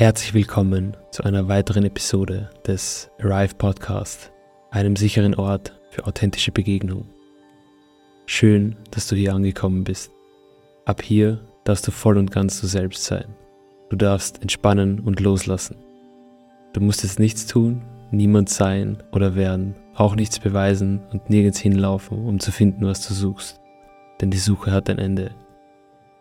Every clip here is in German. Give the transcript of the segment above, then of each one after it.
Herzlich willkommen zu einer weiteren Episode des Arrive Podcast, einem sicheren Ort für authentische Begegnung. Schön, dass du hier angekommen bist. Ab hier darfst du voll und ganz du selbst sein. Du darfst entspannen und loslassen. Du musst jetzt nichts tun, niemand sein oder werden, auch nichts beweisen und nirgends hinlaufen, um zu finden, was du suchst. Denn die Suche hat ein Ende.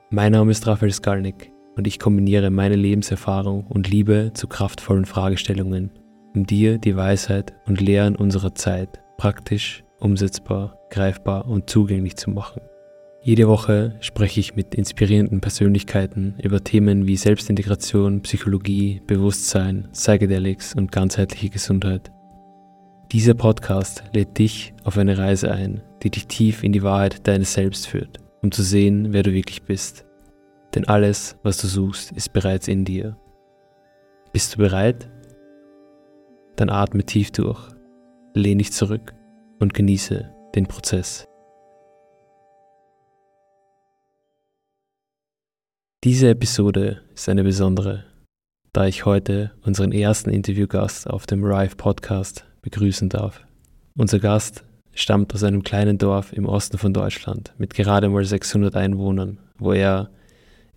Mein Name ist Raphael Skalnick und ich kombiniere meine Lebenserfahrung und Liebe zu kraftvollen Fragestellungen, um dir die Weisheit und Lehren unserer Zeit praktisch, umsetzbar, greifbar und zugänglich zu machen. Jede Woche spreche ich mit inspirierenden Persönlichkeiten über Themen wie Selbstintegration, Psychologie, Bewusstsein, Psychedelics und ganzheitliche Gesundheit. Dieser Podcast lädt dich auf eine Reise ein, die dich tief in die Wahrheit deines Selbst führt, um zu sehen, wer du wirklich bist denn alles, was du suchst, ist bereits in dir. Bist du bereit? Dann atme tief durch, lehn dich zurück und genieße den Prozess. Diese Episode ist eine besondere, da ich heute unseren ersten Interviewgast auf dem Rive Podcast begrüßen darf. Unser Gast stammt aus einem kleinen Dorf im Osten von Deutschland mit gerade mal 600 Einwohnern, wo er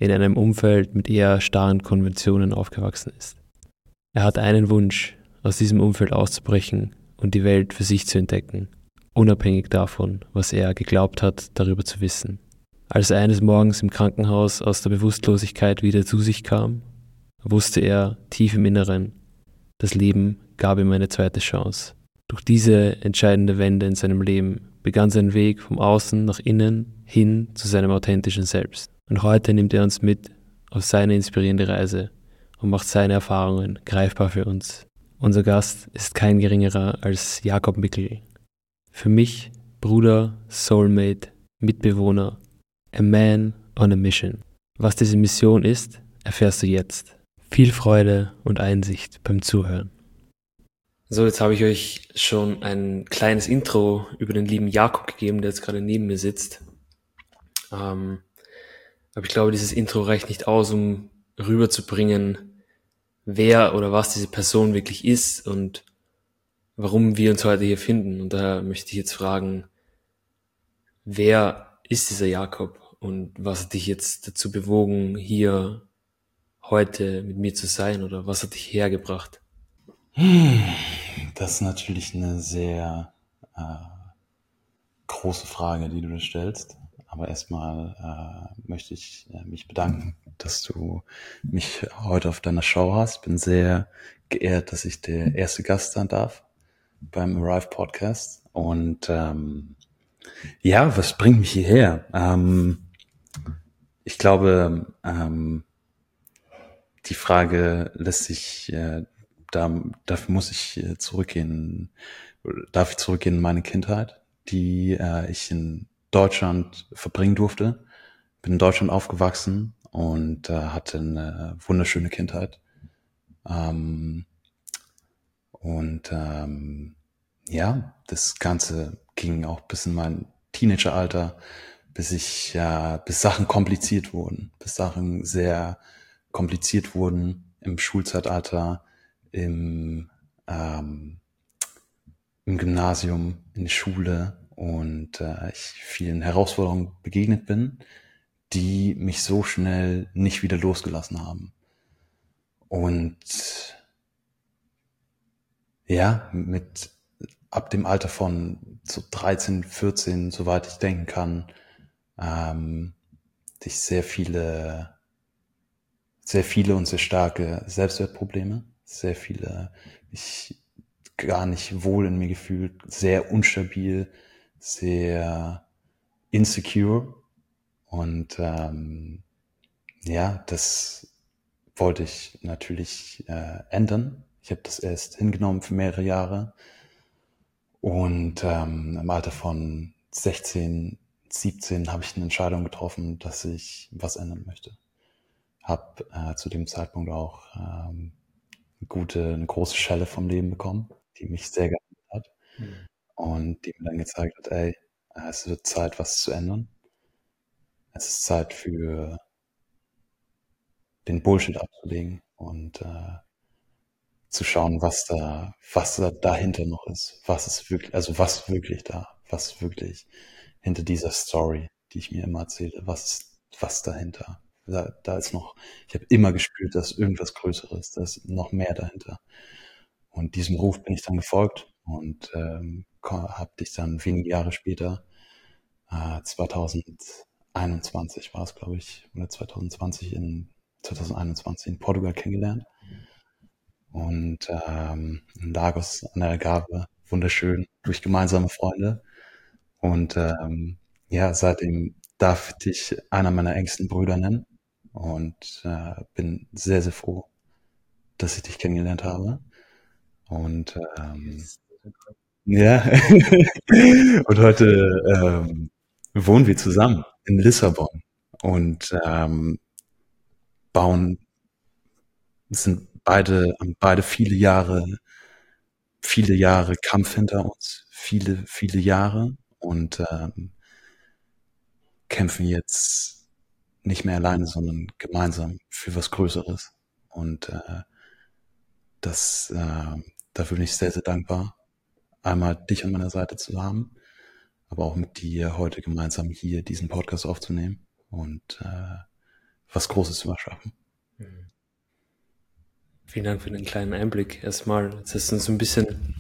in einem Umfeld mit eher starren Konventionen aufgewachsen ist. Er hat einen Wunsch, aus diesem Umfeld auszubrechen und die Welt für sich zu entdecken, unabhängig davon, was er geglaubt hat, darüber zu wissen. Als er eines Morgens im Krankenhaus aus der Bewusstlosigkeit wieder zu sich kam, wusste er tief im Inneren, das Leben gab ihm eine zweite Chance. Durch diese entscheidende Wende in seinem Leben begann sein Weg vom Außen nach innen hin zu seinem authentischen Selbst. Und heute nimmt er uns mit auf seine inspirierende Reise und macht seine Erfahrungen greifbar für uns. Unser Gast ist kein geringerer als Jakob Mickel. Für mich Bruder, Soulmate, Mitbewohner, a man on a mission. Was diese Mission ist, erfährst du jetzt. Viel Freude und Einsicht beim Zuhören. So, jetzt habe ich euch schon ein kleines Intro über den lieben Jakob gegeben, der jetzt gerade neben mir sitzt. Ähm, aber ich glaube, dieses Intro reicht nicht aus, um rüberzubringen, wer oder was diese Person wirklich ist und warum wir uns heute hier finden. Und daher möchte ich jetzt fragen, wer ist dieser Jakob und was hat dich jetzt dazu bewogen, hier heute mit mir zu sein oder was hat dich hergebracht? Das ist natürlich eine sehr äh, große Frage, die du stellst. Aber erstmal äh, möchte ich äh, mich bedanken, dass du mich heute auf deiner Show hast. Bin sehr geehrt, dass ich der erste Gast sein darf beim Arrive Podcast. Und ähm, ja, was bringt mich hierher? Ähm, ich glaube, ähm, die Frage lässt sich, äh, da, dafür muss ich äh, zurückgehen, darf ich zurückgehen in meine Kindheit, die äh, ich in Deutschland verbringen durfte. Bin in Deutschland aufgewachsen und äh, hatte eine wunderschöne Kindheit. Ähm, und ähm, ja, das Ganze ging auch bis in mein Teenageralter, bis ich ja, bis Sachen kompliziert wurden, bis Sachen sehr kompliziert wurden im Schulzeitalter, im, ähm, im Gymnasium, in der Schule, und äh, ich vielen Herausforderungen begegnet bin, die mich so schnell nicht wieder losgelassen haben. Und ja, mit ab dem Alter von so 13, 14, soweit ich denken kann, ähm, ich sehr viele, sehr viele und sehr starke Selbstwertprobleme, sehr viele, mich gar nicht wohl in mir gefühlt, sehr unstabil, sehr insecure und ähm, ja, das wollte ich natürlich äh, ändern. Ich habe das erst hingenommen für mehrere Jahre und ähm, im Alter von 16, 17 habe ich eine Entscheidung getroffen, dass ich was ändern möchte. Hab äh, zu dem Zeitpunkt auch ähm, eine gute, eine große Schelle vom Leben bekommen, die mich sehr geändert hat. Mhm und die mir dann gezeigt hat, ey, es wird Zeit, was zu ändern. Es ist Zeit für den Bullshit abzulegen und äh, zu schauen, was da, was da dahinter noch ist, was ist wirklich, also was wirklich da, was wirklich hinter dieser Story, die ich mir immer erzähle, was, was dahinter. Da, da ist noch, ich habe immer gespürt, dass irgendwas Größeres, da ist noch mehr dahinter. Und diesem Ruf bin ich dann gefolgt und ähm, habe dich dann wenige Jahre später, äh, 2021 war es, glaube ich, oder 2020 in 2021 in Portugal kennengelernt. Und ähm, in Lagos an der Algarve, wunderschön, durch gemeinsame Freunde. Und ähm, ja, seitdem darf ich einer meiner engsten Brüder nennen und äh, bin sehr, sehr froh, dass ich dich kennengelernt habe. Und ähm, ja, und heute ähm, wohnen wir zusammen in Lissabon und ähm, bauen, sind beide, haben beide viele Jahre, viele Jahre Kampf hinter uns, viele, viele Jahre und ähm, kämpfen jetzt nicht mehr alleine, sondern gemeinsam für was Größeres. Und äh, das, äh, dafür bin ich sehr, sehr dankbar, einmal dich an meiner Seite zu haben, aber auch mit dir heute gemeinsam hier diesen Podcast aufzunehmen und äh, was Großes zu erschaffen. Mhm. Vielen Dank für den kleinen Einblick. Erstmal, jetzt hast du uns ein bisschen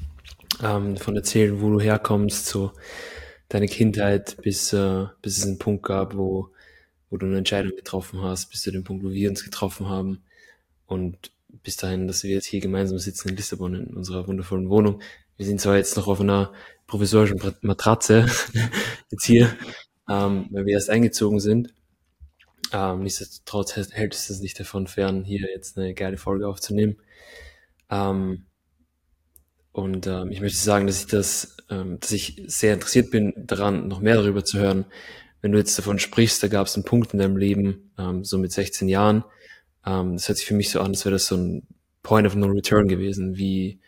ähm, von erzählen, wo du herkommst, so deine Kindheit, bis, äh, bis es einen Punkt gab, wo, wo du eine Entscheidung getroffen hast, bis zu dem Punkt, wo wir uns getroffen haben. Und bis dahin, dass wir jetzt hier gemeinsam sitzen in Lissabon in unserer wundervollen Wohnung. Wir sind zwar jetzt noch auf einer provisorischen Matratze jetzt hier, ähm, weil wir erst eingezogen sind. Ähm, nichtsdestotrotz hält es nicht davon fern, hier jetzt eine geile Folge aufzunehmen. Ähm, und ähm, ich möchte sagen, dass ich das, ähm, dass ich sehr interessiert bin daran, noch mehr darüber zu hören. Wenn du jetzt davon sprichst, da gab es einen Punkt in deinem Leben, ähm, so mit 16 Jahren. Ähm, das hört sich für mich so an, als wäre das so ein Point of No Return gewesen. Wie,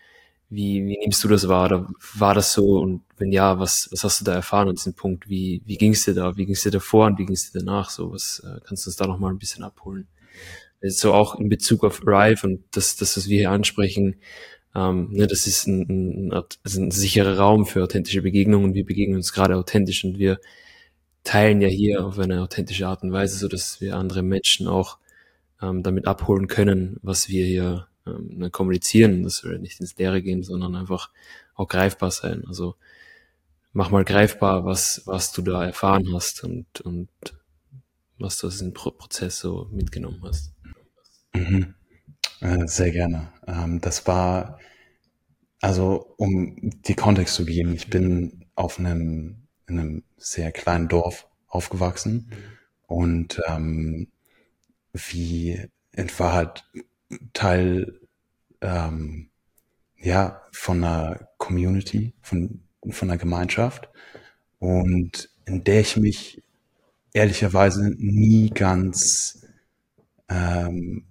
wie, wie nimmst du das wahr? Oder war das so? Und wenn ja, was, was hast du da erfahren an diesem Punkt? Wie, wie ging es dir da? Wie ging es dir davor und wie ging es dir danach? So, was äh, kannst du uns da noch mal ein bisschen abholen? So auch in Bezug auf Rive und das, das, was wir hier ansprechen, ähm, ne, das ist ein, ein, also ein sicherer Raum für authentische Begegnungen wir begegnen uns gerade authentisch und wir teilen ja hier auf eine authentische Art und Weise, so dass wir andere Menschen auch ähm, damit abholen können, was wir hier ähm, ne, kommunizieren, dass wir nicht ins Leere gehen, sondern einfach auch greifbar sein. Also mach mal greifbar, was, was du da erfahren hast und, und was du aus diesem Pro Prozess so mitgenommen hast. Mhm. Äh, sehr gerne. Ähm, das war, also um die Kontext zu geben, ich bin auf einem, in einem sehr kleinen Dorf aufgewachsen mhm. und ähm, wie in Wahrheit Teil ähm, ja von einer Community, von von einer Gemeinschaft und in der ich mich ehrlicherweise nie ganz ähm,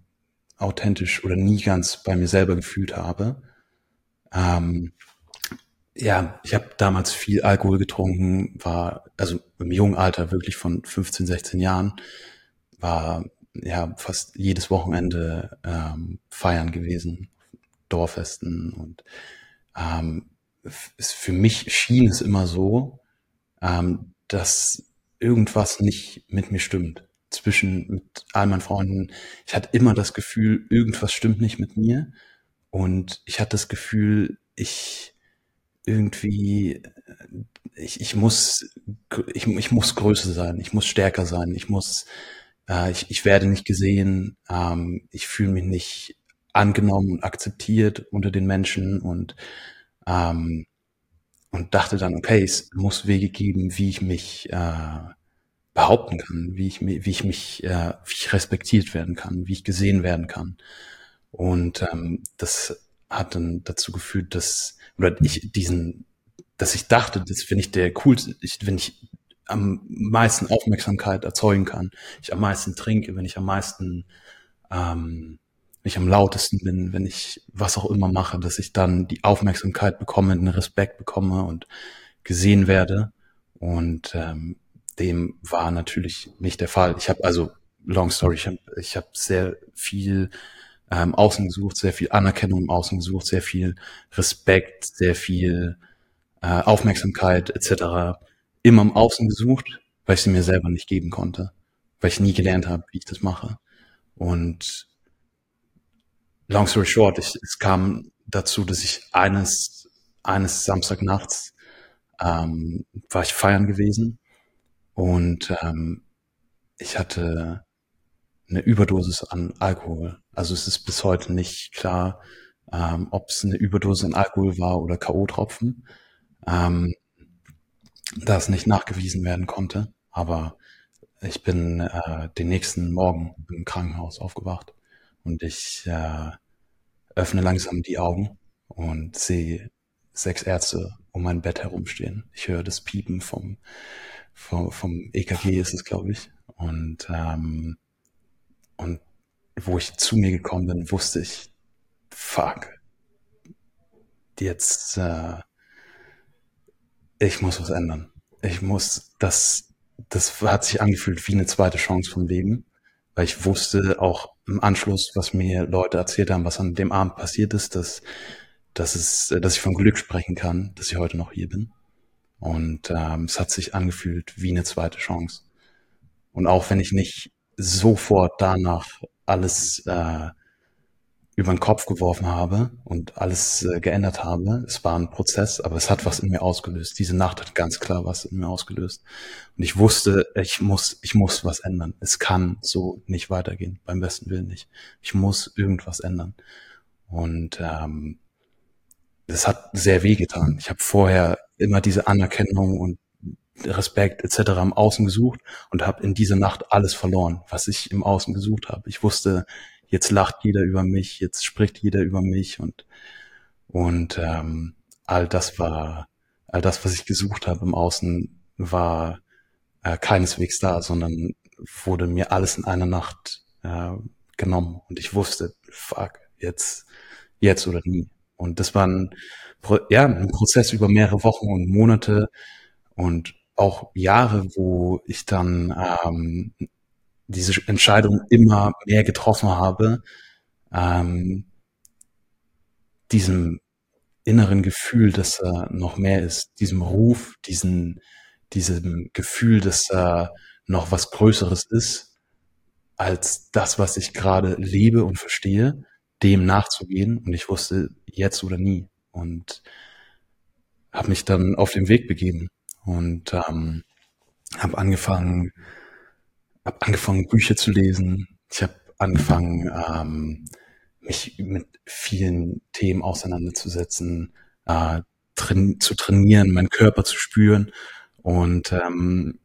authentisch oder nie ganz bei mir selber gefühlt habe. Ähm, ja, ich habe damals viel Alkohol getrunken, war also im jungen Alter wirklich von 15, 16 Jahren, war ja fast jedes Wochenende ähm, feiern gewesen, Dorffesten und ähm, für mich schien es immer so, ähm, dass irgendwas nicht mit mir stimmt. Zwischen mit all meinen Freunden. Ich hatte immer das Gefühl, irgendwas stimmt nicht mit mir. Und ich hatte das Gefühl, ich irgendwie, äh, ich, ich muss, ich, ich muss größer sein, ich muss stärker sein, ich muss, äh, ich, ich werde nicht gesehen, ähm, ich fühle mich nicht angenommen und akzeptiert unter den Menschen und ähm, und dachte dann, okay, es muss Wege geben, wie ich mich äh, behaupten kann, wie ich, wie ich mich, äh, wie ich respektiert werden kann, wie ich gesehen werden kann. Und ähm, das hat dann dazu geführt, dass, oder ich diesen, dass ich dachte, dass wenn ich der coolste, ich, wenn ich am meisten Aufmerksamkeit erzeugen kann, ich am meisten trinke, wenn ich am meisten ähm, wenn ich am lautesten bin, wenn ich was auch immer mache, dass ich dann die Aufmerksamkeit bekomme, den Respekt bekomme und gesehen werde. Und ähm, dem war natürlich nicht der Fall. Ich habe also, long story, ich habe ich hab sehr viel ähm, Außen gesucht, sehr viel Anerkennung im Außen gesucht, sehr viel Respekt, sehr viel äh, Aufmerksamkeit etc. Immer im Außen gesucht, weil ich sie mir selber nicht geben konnte, weil ich nie gelernt habe, wie ich das mache. Und long story short, ich, es kam dazu, dass ich eines, eines Samstagnachts ähm, war ich feiern gewesen und ähm, ich hatte eine Überdosis an Alkohol. Also es ist bis heute nicht klar, ähm, ob es eine Überdosis an Alkohol war oder K.O.-Tropfen, ähm, da es nicht nachgewiesen werden konnte. Aber ich bin äh, den nächsten Morgen im Krankenhaus aufgewacht und ich äh, öffne langsam die Augen und sehe sechs Ärzte um mein Bett herumstehen. Ich höre das Piepen vom, vom, vom EKG ist es, glaube ich. Und, ähm, und wo ich zu mir gekommen bin, wusste ich, fuck, jetzt, äh, ich muss was ändern. Ich muss, das, das hat sich angefühlt wie eine zweite Chance vom Leben, weil ich wusste auch im Anschluss, was mir Leute erzählt haben, was an dem Abend passiert ist, dass, dass es, dass ich von Glück sprechen kann, dass ich heute noch hier bin. Und ähm, es hat sich angefühlt wie eine zweite Chance. Und auch wenn ich nicht sofort danach alles äh, über den Kopf geworfen habe und alles äh, geändert habe. Es war ein Prozess, aber es hat was in mir ausgelöst. Diese Nacht hat ganz klar was in mir ausgelöst. Und ich wusste, ich muss, ich muss was ändern. Es kann so nicht weitergehen, beim besten Willen nicht. Ich muss irgendwas ändern. Und ähm, das hat sehr weh getan. Ich habe vorher immer diese Anerkennung und Respekt etc. im Außen gesucht und habe in dieser Nacht alles verloren, was ich im Außen gesucht habe. Ich wusste, jetzt lacht jeder über mich, jetzt spricht jeder über mich und und ähm, all das war all das, was ich gesucht habe im Außen, war äh, keineswegs da, sondern wurde mir alles in einer Nacht äh, genommen und ich wusste, fuck, jetzt jetzt oder nie. Und das war ein, ja, ein Prozess über mehrere Wochen und Monate und auch Jahre, wo ich dann ähm, diese Entscheidung immer mehr getroffen habe, ähm, diesem inneren Gefühl, dass er noch mehr ist, diesem Ruf, diesen, diesem Gefühl, dass er noch was Größeres ist, als das, was ich gerade lebe und verstehe, dem nachzugehen. Und ich wusste jetzt oder nie. Und habe mich dann auf den Weg begeben und ähm, habe angefangen, habe angefangen, Bücher zu lesen. Ich habe angefangen, ähm, mich mit vielen Themen auseinanderzusetzen, äh, train zu trainieren, meinen Körper zu spüren und ähm,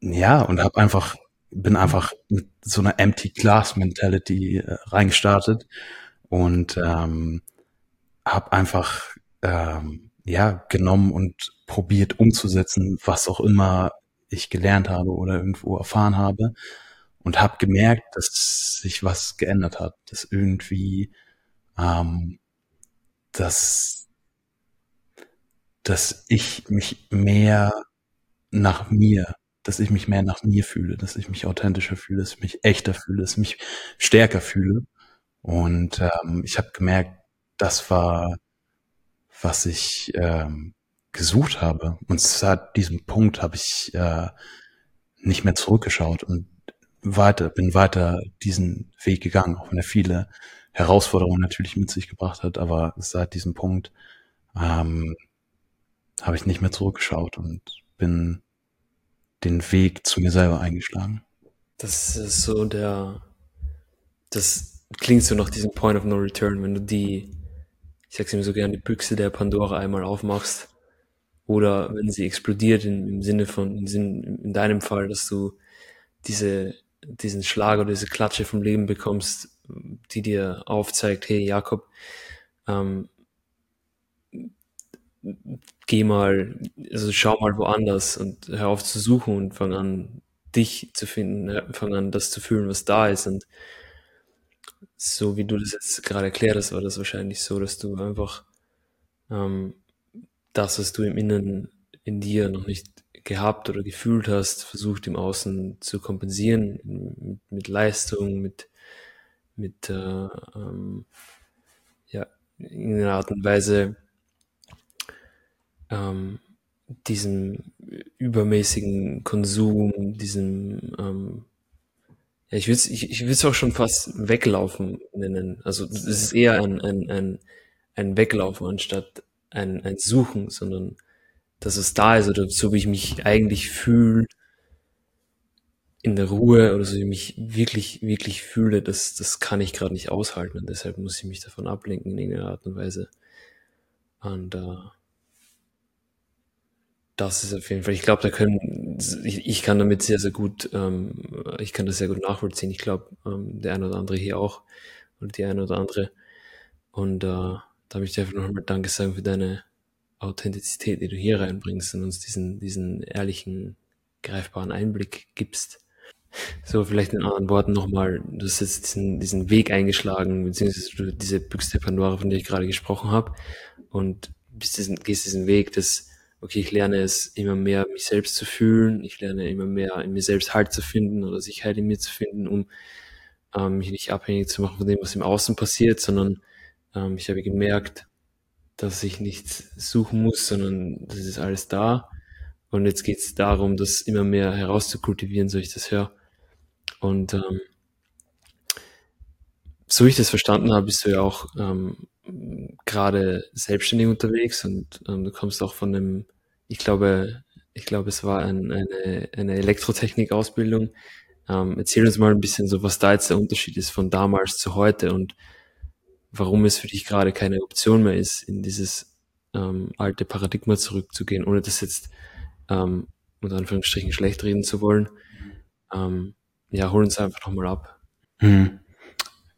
ja und habe einfach bin einfach mit so einer Empty Glass Mentality äh, reingestartet und ähm, habe einfach ähm, ja genommen und probiert umzusetzen, was auch immer ich gelernt habe oder irgendwo erfahren habe und habe gemerkt, dass sich was geändert hat, dass irgendwie ähm, dass dass ich mich mehr nach mir, dass ich mich mehr nach mir fühle, dass ich mich authentischer fühle, dass ich mich echter fühle, dass ich mich stärker fühle. Und ähm, ich habe gemerkt, das war, was ich ähm, gesucht habe. Und seit diesem Punkt habe ich äh, nicht mehr zurückgeschaut und weiter, bin weiter diesen Weg gegangen, auch wenn er viele Herausforderungen natürlich mit sich gebracht hat, aber seit diesem Punkt ähm, habe ich nicht mehr zurückgeschaut und bin den Weg zu mir selber eingeschlagen. Das ist so der, das klingt so nach diesem Point of No Return, wenn du die, ich sag's immer so gerne, die Büchse der Pandora einmal aufmachst oder wenn sie explodiert in, im Sinne von, in, in deinem Fall, dass du diese, diesen Schlag oder diese Klatsche vom Leben bekommst, die dir aufzeigt, hey Jakob, ähm, geh mal, also schau mal woanders und hör auf zu suchen und fang an, dich zu finden, fang an, das zu fühlen, was da ist. Und so wie du das jetzt gerade erklärt hast, war das wahrscheinlich so, dass du einfach ähm, das, was du im Inneren in dir noch nicht gehabt oder gefühlt hast, versucht im Außen zu kompensieren mit, mit Leistung, mit mit äh, ähm, ja, in einer Art und Weise ähm, diesem übermäßigen Konsum, diesem, ähm, ja, ich würde es ich, ich auch schon fast weglaufen nennen. Also es ist eher ein, ein, ein, ein Weglaufen anstatt ein, ein Suchen, sondern dass es da ist oder so wie ich mich eigentlich fühle in der Ruhe oder so wie ich mich wirklich, wirklich fühle, das, das kann ich gerade nicht aushalten und deshalb muss ich mich davon ablenken in irgendeiner Art und Weise. Und äh, das ist auf jeden Fall, ich glaube, da können, ich, ich kann damit sehr, sehr gut, ähm, ich kann das sehr gut nachvollziehen. Ich glaube, ähm, der eine oder andere hier auch und die eine oder andere. Und äh, da möchte ich einfach nochmal Danke sagen für deine Authentizität, die du hier reinbringst und uns diesen, diesen ehrlichen, greifbaren Einblick gibst. So, vielleicht in anderen Worten nochmal, du hast jetzt diesen, diesen Weg eingeschlagen, beziehungsweise diese Büchse Pandora, von der ich gerade gesprochen habe, und bist diesen, gehst diesen Weg des, okay, ich lerne es immer mehr, mich selbst zu fühlen, ich lerne immer mehr, in mir selbst Halt zu finden oder Sicherheit in mir zu finden, um ähm, mich nicht abhängig zu machen von dem, was im Außen passiert, sondern ähm, ich habe gemerkt, dass ich nichts suchen muss, sondern das ist alles da. Und jetzt geht es darum, das immer mehr herauszukultivieren, so ich das höre. Und ähm, so ich das verstanden habe, bist du ja auch ähm, gerade selbstständig unterwegs und ähm, du kommst auch von einem, ich glaube, ich glaube, es war ein, eine, eine Elektrotechnik-Ausbildung. Ähm, erzähl uns mal ein bisschen so, was da jetzt der Unterschied ist von damals zu heute und warum es für dich gerade keine Option mehr ist, in dieses ähm, alte Paradigma zurückzugehen, ohne das jetzt ähm, unter Anführungsstrichen schlecht reden zu wollen. Ähm, ja, hol uns einfach nochmal ab. Hm.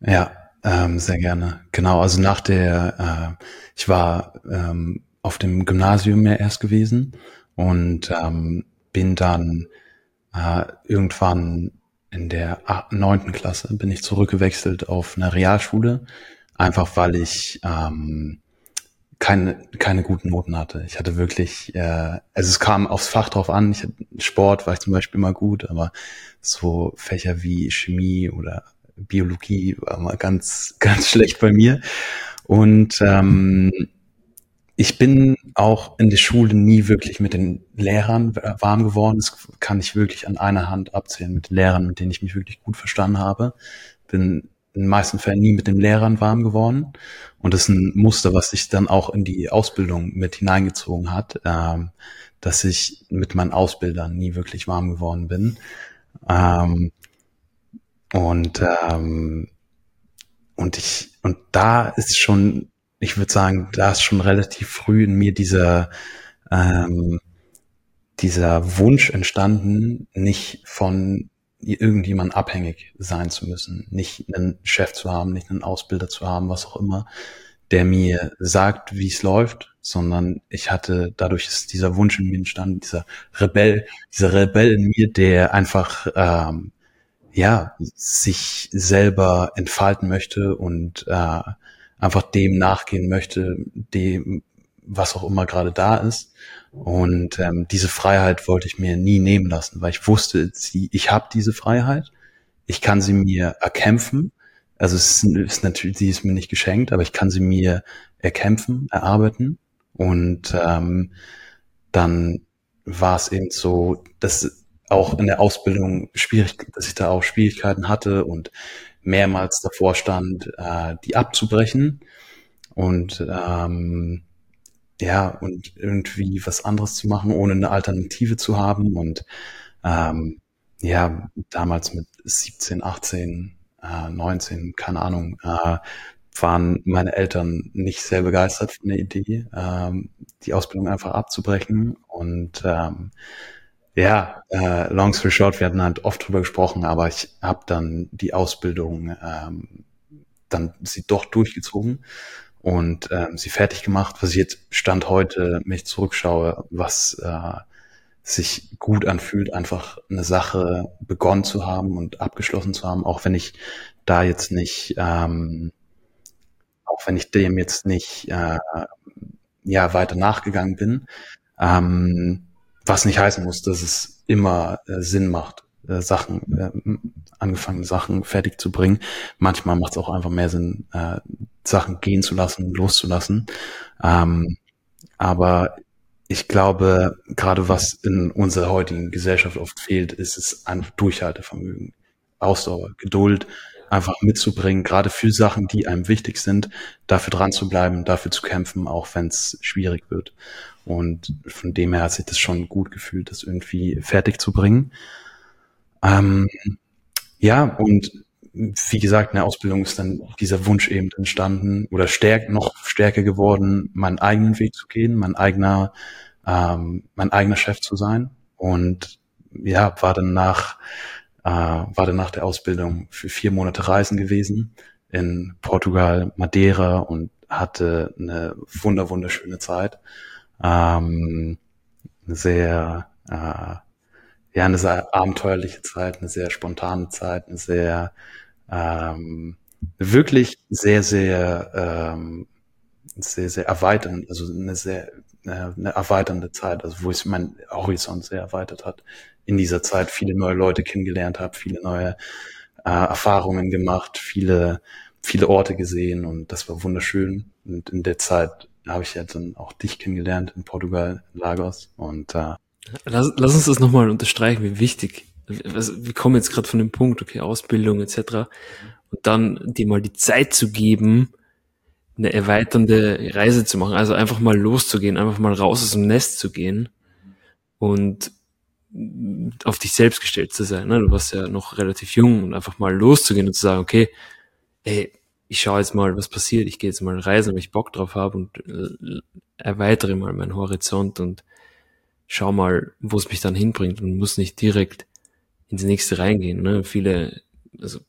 Ja, ähm, sehr gerne. Genau, also nach der, äh, ich war ähm, auf dem Gymnasium ja erst gewesen und ähm, bin dann äh, irgendwann in der neunten Klasse bin ich zurückgewechselt auf eine Realschule, einfach weil ich ähm, keine, keine guten Noten hatte. Ich hatte wirklich, äh, also es kam aufs Fach drauf an. Ich, Sport war ich zum Beispiel immer gut, aber so Fächer wie Chemie oder Biologie war mal ganz, ganz schlecht bei mir. Und ähm, ich bin auch in der Schule nie wirklich mit den Lehrern warm geworden. Das kann ich wirklich an einer Hand abzählen mit Lehrern, mit denen ich mich wirklich gut verstanden habe. Bin in den meisten Fällen nie mit den Lehrern warm geworden. Und das ist ein Muster, was sich dann auch in die Ausbildung mit hineingezogen hat, ähm, dass ich mit meinen Ausbildern nie wirklich warm geworden bin. Ähm, und, ähm, und ich, und da ist schon, ich würde sagen, da ist schon relativ früh in mir dieser, ähm, dieser Wunsch entstanden, nicht von irgendjemand abhängig sein zu müssen, nicht einen Chef zu haben, nicht einen Ausbilder zu haben, was auch immer, der mir sagt, wie es läuft, sondern ich hatte, dadurch ist dieser Wunsch in mir entstanden, dieser Rebell, dieser Rebell in mir, der einfach ähm, ja sich selber entfalten möchte und äh, einfach dem nachgehen möchte, dem was auch immer gerade da ist. Und ähm, diese Freiheit wollte ich mir nie nehmen lassen, weil ich wusste, sie, ich habe diese Freiheit, ich kann sie mir erkämpfen. Also es ist, ist natürlich, sie ist mir nicht geschenkt, aber ich kann sie mir erkämpfen, erarbeiten. Und ähm, dann war es eben so, dass auch in der Ausbildung schwierig, dass ich da auch Schwierigkeiten hatte und mehrmals davor stand, äh, die abzubrechen. Und ähm, ja, und irgendwie was anderes zu machen, ohne eine Alternative zu haben. Und ähm, ja, damals mit 17, 18, äh, 19, keine Ahnung, äh, waren meine Eltern nicht sehr begeistert von der Idee, ähm, die Ausbildung einfach abzubrechen. Und ähm, ja, äh, long story short, wir hatten halt oft drüber gesprochen, aber ich habe dann die Ausbildung ähm, dann sie doch durchgezogen und ähm, sie fertig gemacht, was ich jetzt Stand heute mich zurückschaue, was äh, sich gut anfühlt, einfach eine Sache begonnen zu haben und abgeschlossen zu haben, auch wenn ich da jetzt nicht, ähm, auch wenn ich dem jetzt nicht äh, ja weiter nachgegangen bin, ähm, was nicht heißen muss, dass es immer äh, Sinn macht, äh, Sachen, äh, angefangen Sachen fertig zu bringen. Manchmal macht es auch einfach mehr Sinn, äh, Sachen gehen zu lassen, loszulassen. Ähm, aber ich glaube, gerade was in unserer heutigen Gesellschaft oft fehlt, ist es ein Durchhaltevermögen, Ausdauer, Geduld, einfach mitzubringen, gerade für Sachen, die einem wichtig sind, dafür dran zu bleiben, dafür zu kämpfen, auch wenn es schwierig wird. Und von dem her hat sich das schon gut gefühlt, das irgendwie fertig zu bringen. Ähm, ja, und wie gesagt, in der Ausbildung ist dann dieser Wunsch eben entstanden oder stärk, noch stärker geworden, meinen eigenen Weg zu gehen, mein eigener, ähm, mein eigener Chef zu sein. Und ja, war dann nach äh, war dann nach der Ausbildung für vier Monate reisen gewesen in Portugal, Madeira und hatte eine wunder wunderschöne Zeit. Ähm, sehr, äh, ja, eine sehr abenteuerliche Zeit, eine sehr spontane Zeit, eine sehr, ähm, wirklich sehr, sehr, ähm, sehr, sehr erweitern, also eine sehr, äh, eine erweiternde Zeit, also wo es mein Horizont sehr erweitert hat in dieser Zeit viele neue Leute kennengelernt habe, viele neue äh, Erfahrungen gemacht, viele, viele Orte gesehen und das war wunderschön. Und in der Zeit habe ich ja dann auch dich kennengelernt in Portugal, in Lagos. Und äh, lass, lass uns das nochmal unterstreichen, wie wichtig. Wir kommen jetzt gerade von dem Punkt, okay, Ausbildung etc. Und dann dir mal die Zeit zu geben, eine erweiternde Reise zu machen, also einfach mal loszugehen, einfach mal raus aus dem Nest zu gehen und auf dich selbst gestellt zu sein. Ne? Du warst ja noch relativ jung und einfach mal loszugehen und zu sagen, okay, ey, ich schaue jetzt mal, was passiert, ich gehe jetzt mal reisen, weil ich Bock drauf habe und äh, erweitere mal meinen Horizont und schau mal, wo es mich dann hinbringt und muss nicht direkt ins nächste reingehen. Ne? Viele, also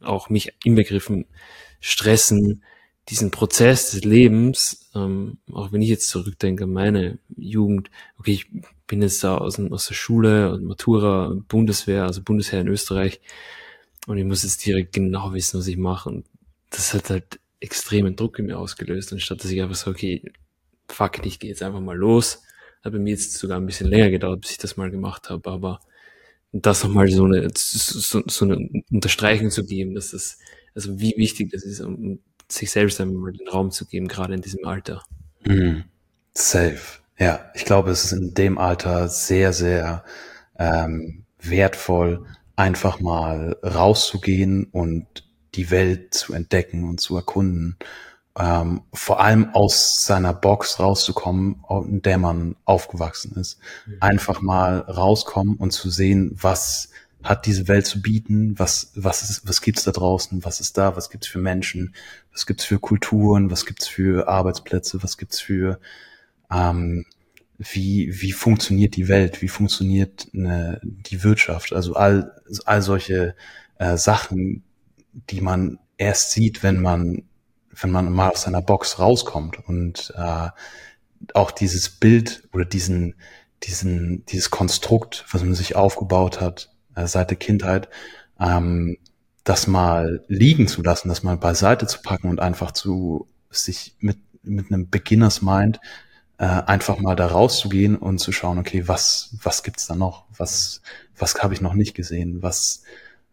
auch mich inbegriffen, stressen diesen Prozess des Lebens, ähm, auch wenn ich jetzt zurückdenke an meine Jugend, okay, ich bin jetzt da aus, aus der Schule, Matura, Bundeswehr, also Bundesheer in Österreich und ich muss jetzt direkt genau wissen, was ich mache und das hat halt extremen Druck in mir ausgelöst, anstatt dass ich einfach so, okay, fuck ich gehe jetzt einfach mal los. Hat bei mir jetzt sogar ein bisschen länger gedauert, bis ich das mal gemacht habe, aber das nochmal so eine, so, so eine Unterstreichung zu geben, dass das, also wie wichtig das ist, um sich selbst einmal den Raum zu geben, gerade in diesem Alter. Mhm. Safe. Ja, ich glaube, es ist in dem Alter sehr, sehr ähm, wertvoll, einfach mal rauszugehen und die Welt zu entdecken und zu erkunden. Ähm, vor allem aus seiner Box rauszukommen, in der man aufgewachsen ist. Einfach mal rauskommen und zu sehen, was hat diese Welt zu bieten, was, was, ist, was gibt's da draußen, was ist da, was gibt's für Menschen, was gibt's für Kulturen, was gibt's für Arbeitsplätze, was gibt's für, ähm, wie, wie funktioniert die Welt, wie funktioniert eine, die Wirtschaft, also all, all solche äh, Sachen, die man erst sieht, wenn man, wenn man mal aus seiner Box rauskommt und äh, auch dieses Bild oder diesen, diesen, dieses Konstrukt, was man sich aufgebaut hat, äh, seit der Kindheit, ähm, das mal liegen zu lassen, das mal beiseite zu packen und einfach zu sich mit, mit einem Beginners Mind äh, einfach mal da rauszugehen und zu schauen, okay, was, was gibt's da noch? Was, was habe ich noch nicht gesehen? Was,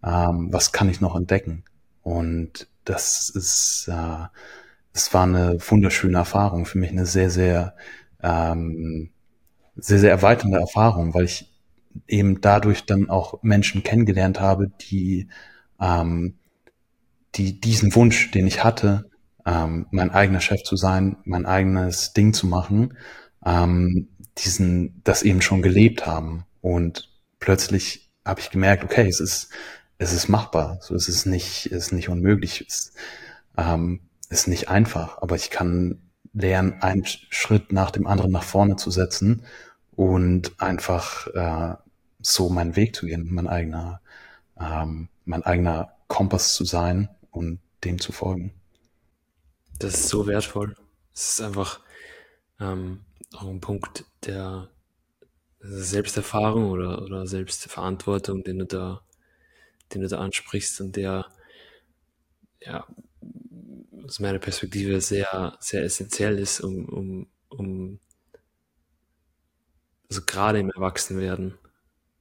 ähm, was kann ich noch entdecken? Und das ist, äh, das war eine wunderschöne Erfahrung, für mich eine sehr, sehr, ähm, sehr, sehr erweiternde Erfahrung, weil ich eben dadurch dann auch Menschen kennengelernt habe, die, ähm, die diesen Wunsch, den ich hatte, ähm, mein eigener Chef zu sein, mein eigenes Ding zu machen, ähm, diesen, das eben schon gelebt haben. Und plötzlich habe ich gemerkt, okay, es ist, es ist machbar. So, es ist nicht, es ist nicht unmöglich. Es ähm, ist nicht einfach, aber ich kann lernen, einen Schritt nach dem anderen nach vorne zu setzen und einfach äh, so meinen Weg zu gehen, mein eigener, ähm, mein eigener Kompass zu sein und dem zu folgen. Das ist so wertvoll. Es ist einfach ähm, auch ein Punkt der Selbsterfahrung oder, oder Selbstverantwortung, den du da, den du da ansprichst und der ja aus meiner Perspektive sehr, sehr essentiell ist, um, um, um also gerade im Erwachsenwerden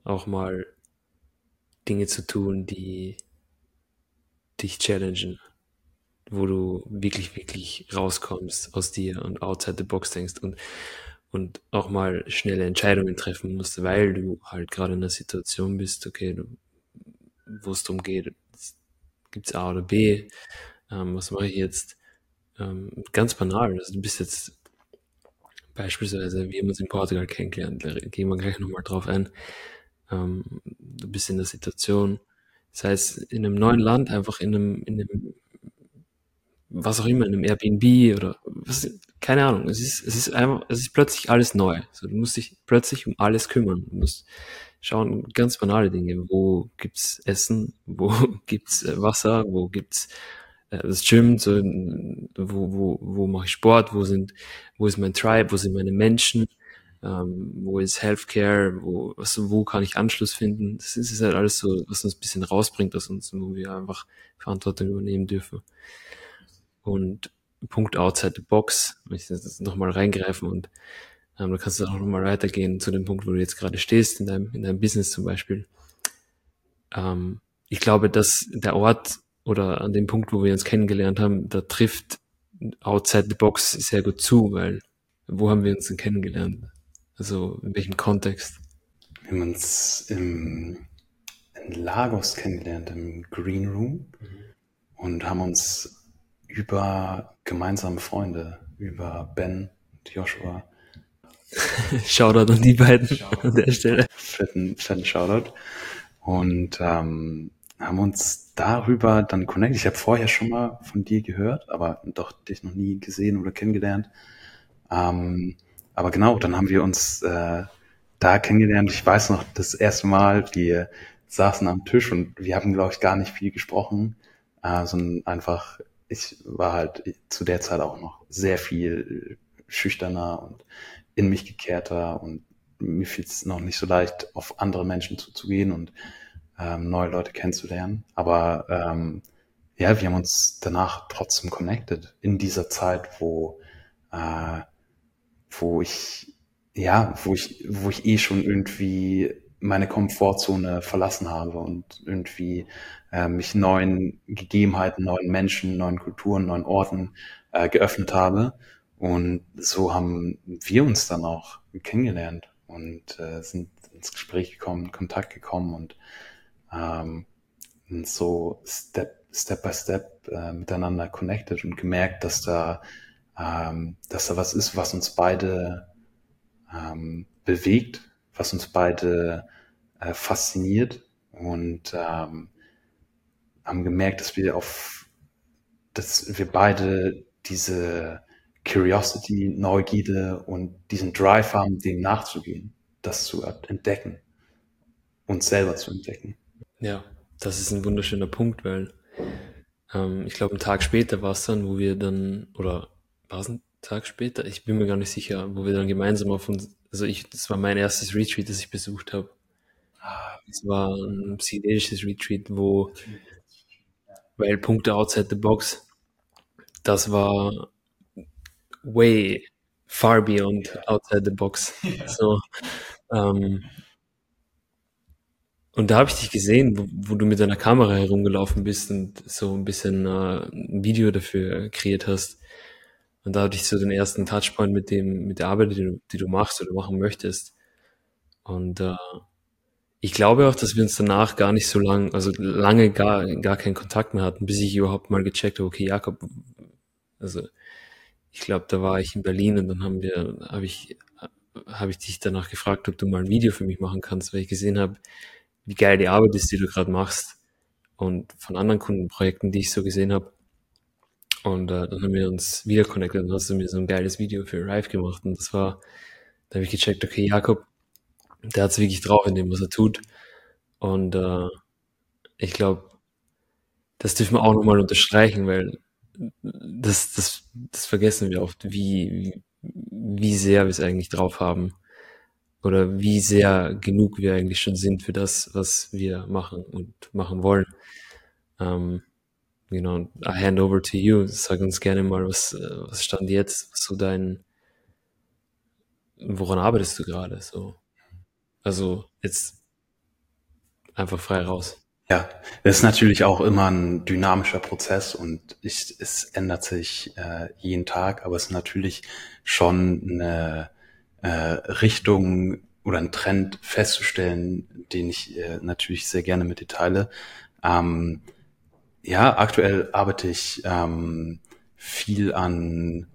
auch mal Dinge zu tun, die dich challengen, wo du wirklich, wirklich rauskommst aus dir und outside the box denkst und, und auch mal schnelle Entscheidungen treffen musst, weil du halt gerade in einer Situation bist, okay, wo es darum geht, gibt's A oder B, ähm, was mache ich jetzt? Ähm, ganz banal, also du bist jetzt beispielsweise, wir haben uns in Portugal kennengelernt, da gehen wir gleich nochmal drauf ein. Ähm, du bist in der Situation, sei es in einem neuen Land, einfach in einem, in einem, was auch immer, in einem Airbnb oder was, keine Ahnung. Es ist, es ist einfach, es ist plötzlich alles neu. So, du musst dich plötzlich um alles kümmern. Du musst schauen, ganz banale Dinge. Wo gibt's Essen? Wo gibt's äh, Wasser? Wo gibt's äh, das Gym? So, wo, wo, wo mache ich Sport? Wo sind, wo ist mein Tribe? Wo sind meine Menschen? Ähm, wo ist Healthcare? Wo, was, wo kann ich Anschluss finden? Das ist, ist halt alles so, was uns ein bisschen rausbringt aus uns, wo wir einfach Verantwortung übernehmen dürfen. Und Punkt outside the box, wenn ich das nochmal reingreifen und ähm, da kannst du auch nochmal weitergehen zu dem Punkt, wo du jetzt gerade stehst, in deinem, in deinem Business zum Beispiel. Ähm, ich glaube, dass der Ort oder an dem Punkt, wo wir uns kennengelernt haben, da trifft outside the box sehr gut zu, weil wo haben wir uns denn kennengelernt? Also in welchem Kontext? Wir haben uns im, in Lagos kennengelernt, im Green Room mhm. und haben uns über gemeinsame Freunde, über Ben und Joshua Shoutout an die beiden Shoutout. an der Stelle. Fetten, fetten Shoutout. Und ähm, haben uns darüber dann connected. Ich habe vorher schon mal von dir gehört, aber doch dich noch nie gesehen oder kennengelernt. Ähm, aber genau, dann haben wir uns äh, da kennengelernt. Ich weiß noch, das erste Mal, wir saßen am Tisch und wir haben, glaube ich, gar nicht viel gesprochen, äh, sondern einfach, ich war halt zu der Zeit auch noch sehr viel schüchterner und in mich gekehrter und mir fiel es noch nicht so leicht, auf andere Menschen zuzugehen und ähm, neue Leute kennenzulernen. Aber ähm, ja, wir haben uns danach trotzdem connected in dieser Zeit, wo, äh, wo ich, ja, wo ich, wo ich eh schon irgendwie meine Komfortzone verlassen habe und irgendwie äh, mich neuen Gegebenheiten, neuen Menschen, neuen Kulturen, neuen Orten äh, geöffnet habe und so haben wir uns dann auch kennengelernt und äh, sind ins Gespräch gekommen, Kontakt gekommen und ähm, so Step, Step by Step äh, miteinander connected und gemerkt, dass da, ähm, dass da was ist, was uns beide ähm, bewegt, was uns beide äh, fasziniert und ähm, haben gemerkt, dass wir auf, dass wir beide diese Curiosity, Neugierde und diesen Drive haben, dem nachzugehen, das zu entdecken, uns selber zu entdecken. Ja, das ist ein wunderschöner Punkt, weil ähm, ich glaube, einen Tag später war es dann, wo wir dann, oder war es ein Tag später? Ich bin mir gar nicht sicher, wo wir dann gemeinsam auf uns, also ich, das war mein erstes Retreat, das ich besucht habe. Es war ein psychedelisches Retreat, wo, weil Punkte outside the box, das war way far beyond outside the box. So, ähm, und da habe ich dich gesehen, wo, wo, du mit deiner Kamera herumgelaufen bist und so ein bisschen äh, ein Video dafür kreiert hast. Und da hatte ich so den ersten Touchpoint mit dem, mit der Arbeit, die du, die du machst oder machen möchtest. Und äh, ich glaube auch, dass wir uns danach gar nicht so lang, also lange gar, gar keinen Kontakt mehr hatten, bis ich überhaupt mal gecheckt habe, okay, Jakob, also ich glaube, da war ich in Berlin und dann haben wir, habe ich, habe ich dich danach gefragt, ob du mal ein Video für mich machen kannst, weil ich gesehen habe, wie geil die Arbeit ist, die du gerade machst und von anderen Kundenprojekten, die ich so gesehen habe. Und äh, dann haben wir uns wieder connected und hast du mir so ein geiles Video für Rive gemacht und das war, da habe ich gecheckt, okay, Jakob, der hat es wirklich drauf in dem, was er tut. Und äh, ich glaube, das dürfen wir auch nochmal unterstreichen, weil das, das, das vergessen wir oft, wie, wie sehr wir es eigentlich drauf haben. Oder wie sehr genug wir eigentlich schon sind für das, was wir machen und machen wollen. Ähm, genau, I hand over to you. Sag uns gerne mal, was, was stand jetzt, was so dein, woran arbeitest du gerade? So, also jetzt einfach frei raus. Ja, das ist natürlich auch immer ein dynamischer Prozess und ich, es ändert sich äh, jeden Tag, aber es ist natürlich schon eine äh, Richtung oder ein Trend festzustellen, den ich äh, natürlich sehr gerne mit dir teile. Ähm, ja, aktuell arbeite ich ähm, viel an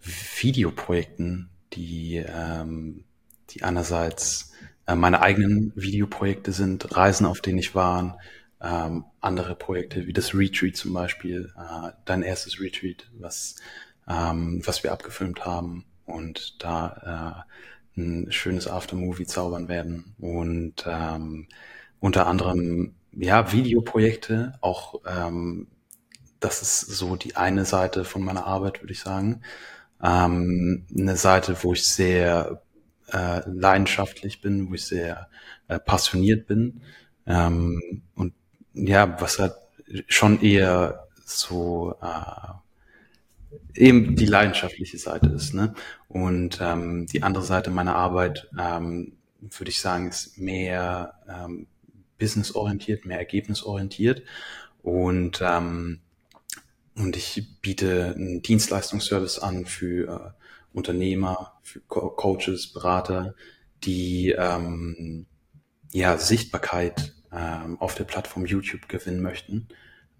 Videoprojekten, die, ähm, die einerseits meine eigenen Videoprojekte sind, Reisen, auf denen ich war, ähm, andere Projekte wie das Retreat zum Beispiel, äh, dein erstes Retreat, was, ähm, was wir abgefilmt haben und da äh, ein schönes Aftermovie zaubern werden und ähm, unter anderem ja Videoprojekte, auch ähm, das ist so die eine Seite von meiner Arbeit, würde ich sagen. Ähm, eine Seite, wo ich sehr äh, leidenschaftlich bin, wo ich sehr äh, passioniert bin. Ähm, und ja, was halt schon eher so äh, eben die leidenschaftliche Seite ist. Ne? Und ähm, die andere Seite meiner Arbeit, ähm, würde ich sagen, ist mehr ähm, businessorientiert, mehr ergebnisorientiert. Und ähm, und ich biete einen Dienstleistungsservice an für äh, Unternehmer, Co Coaches, Berater, die ähm, ja Sichtbarkeit ähm, auf der Plattform YouTube gewinnen möchten,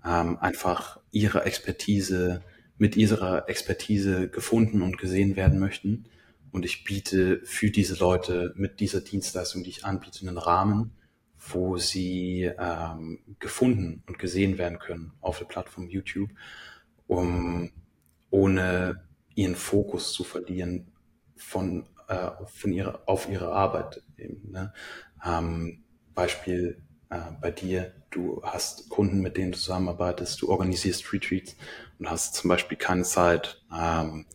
ähm, einfach ihre Expertise mit ihrer Expertise gefunden und gesehen werden möchten. Und ich biete für diese Leute mit dieser Dienstleistung, die ich anbiete, einen Rahmen, wo sie ähm, gefunden und gesehen werden können auf der Plattform YouTube, um ohne ihren Fokus zu verlieren von, äh, von ihrer, auf ihre Arbeit. Eben, ne? ähm, Beispiel äh, bei dir, du hast Kunden, mit denen du zusammenarbeitest, du organisierst Retreats und hast zum Beispiel keine Zeit, ähm,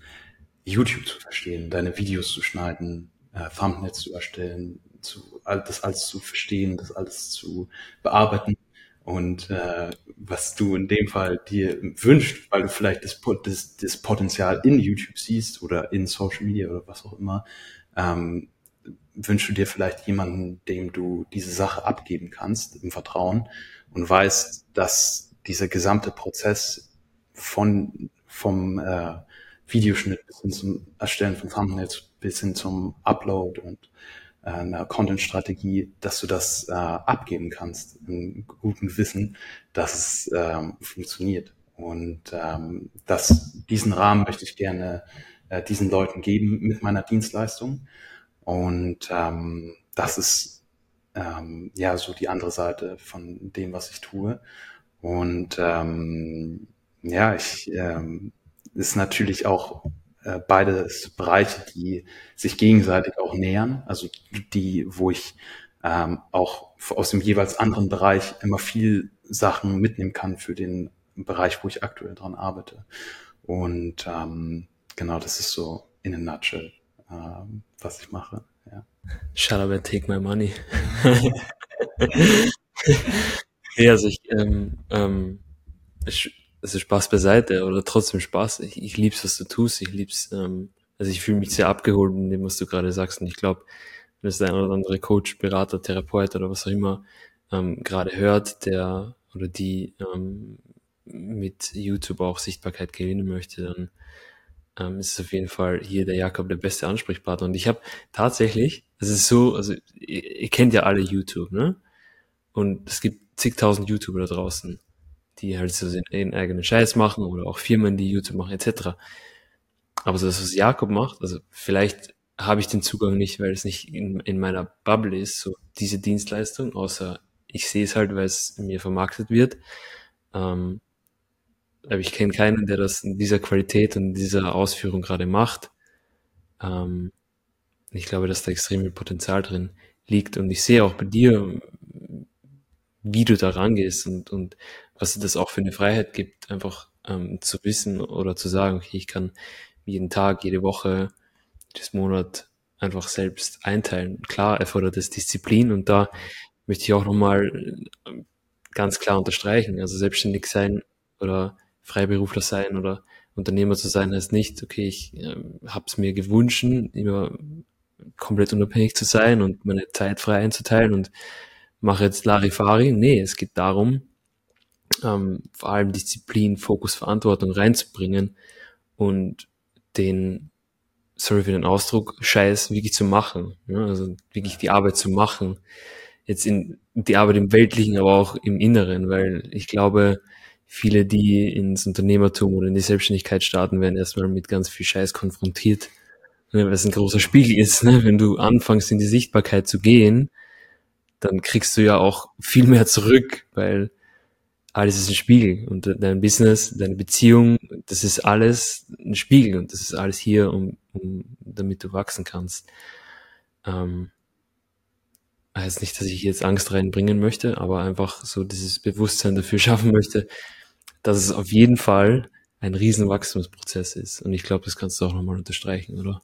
YouTube zu verstehen, deine Videos zu schneiden, äh, Thumbnails zu erstellen, zu, das alles zu verstehen, das alles zu bearbeiten. Und äh, was du in dem Fall dir wünscht, weil du vielleicht das, das, das Potenzial in YouTube siehst oder in Social Media oder was auch immer, ähm, wünschst du dir vielleicht jemanden, dem du diese Sache abgeben kannst im Vertrauen und weißt, dass dieser gesamte Prozess von vom äh, Videoschnitt bis hin zum Erstellen von Thumbnails bis hin zum Upload und einer Content-Strategie, dass du das äh, abgeben kannst, im guten Wissen, dass es ähm, funktioniert. Und ähm, das, diesen Rahmen möchte ich gerne äh, diesen Leuten geben mit meiner Dienstleistung. Und ähm, das ist ähm, ja so die andere Seite von dem, was ich tue. Und ähm, ja, ich ähm, ist natürlich auch äh, beides Bereiche, die sich gegenseitig auch nähern, also die, wo ich ähm, auch aus dem jeweils anderen Bereich immer viel Sachen mitnehmen kann für den Bereich, wo ich aktuell dran arbeite. Und ähm, genau, das ist so in a nutshell, ähm, was ich mache. Ja. Shut up and take my money. ja, also ich, ähm, ähm, ich also Spaß beiseite oder trotzdem Spaß. Ich, ich lieb's, was du tust. Ich lieb's, ähm, also ich fühle mich sehr abgeholt in dem, was du gerade sagst. Und ich glaube, wenn es der ein oder andere Coach, Berater, Therapeut oder was auch immer ähm, gerade hört, der oder die ähm, mit YouTube auch Sichtbarkeit gewinnen möchte, dann ähm, ist es auf jeden Fall hier der Jakob der beste Ansprechpartner. Und ich habe tatsächlich, es ist so, also ihr, ihr kennt ja alle YouTube, ne? Und es gibt zigtausend YouTuber da draußen die halt so ihren eigenen Scheiß machen oder auch Firmen, die YouTube machen, etc. Aber so das, was Jakob macht, also vielleicht habe ich den Zugang nicht, weil es nicht in, in meiner Bubble ist, so diese Dienstleistung, außer ich sehe es halt, weil es mir vermarktet wird. Ähm, aber ich kenne keinen, der das in dieser Qualität und dieser Ausführung gerade macht. Ähm, ich glaube, dass da extrem viel Potenzial drin liegt. Und ich sehe auch bei dir, wie du da rangehst und, und was das auch für eine Freiheit gibt, einfach ähm, zu wissen oder zu sagen, okay, ich kann jeden Tag, jede Woche, jedes Monat einfach selbst einteilen. Klar erfordert es Disziplin und da möchte ich auch nochmal ähm, ganz klar unterstreichen. Also selbstständig sein oder Freiberufler sein oder Unternehmer zu sein heißt nicht, okay, ich äh, habe es mir gewünscht, immer komplett unabhängig zu sein und meine Zeit frei einzuteilen und mache jetzt Larifari. Nee, es geht darum, ähm, vor allem Disziplin, Fokus, Verantwortung reinzubringen und den, sorry für den Ausdruck, Scheiß wirklich zu machen. Ja? Also wirklich die Arbeit zu machen. Jetzt in die Arbeit im Weltlichen, aber auch im Inneren, weil ich glaube, viele, die ins Unternehmertum oder in die Selbstständigkeit starten, werden erstmal mit ganz viel Scheiß konfrontiert, ne, was ein großer Spiegel ist. Ne? Wenn du anfängst, in die Sichtbarkeit zu gehen, dann kriegst du ja auch viel mehr zurück, weil alles ist ein Spiegel und dein Business, deine Beziehung, das ist alles ein Spiegel und das ist alles hier, um, um damit du wachsen kannst. Ähm, heißt nicht, dass ich jetzt Angst reinbringen möchte, aber einfach so dieses Bewusstsein dafür schaffen möchte, dass es auf jeden Fall ein riesen Wachstumsprozess ist. Und ich glaube, das kannst du auch nochmal unterstreichen, oder?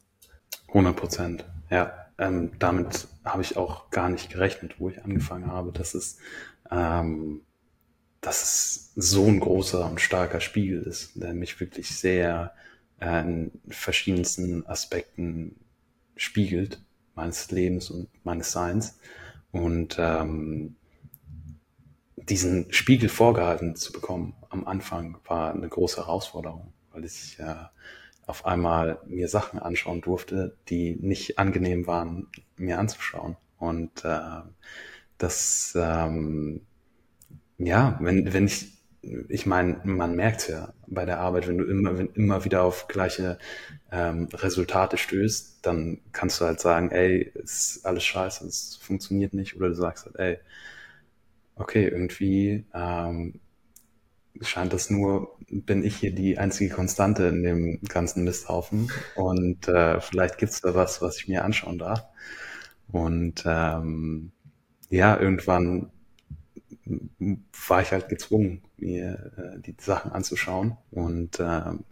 100 Prozent, ja. Ähm, damit habe ich auch gar nicht gerechnet, wo ich angefangen habe, dass es ähm, dass es so ein großer und starker Spiegel ist, der mich wirklich sehr äh, in verschiedensten Aspekten spiegelt, meines Lebens und meines Seins. Und ähm, diesen Spiegel vorgehalten zu bekommen am Anfang war eine große Herausforderung, weil ich äh, auf einmal mir Sachen anschauen durfte, die nicht angenehm waren, mir anzuschauen. Und äh, das ähm, ja, wenn, wenn ich, ich meine, man merkt ja bei der Arbeit, wenn du immer, wenn immer wieder auf gleiche ähm, Resultate stößt, dann kannst du halt sagen, ey, ist alles scheiße, es funktioniert nicht, oder du sagst halt, ey, okay, irgendwie ähm, scheint das nur, bin ich hier die einzige Konstante in dem ganzen Misthaufen und äh, vielleicht gibt's da was, was ich mir anschauen darf. Und ähm, ja, irgendwann war ich halt gezwungen, mir äh, die Sachen anzuschauen. Und ähm,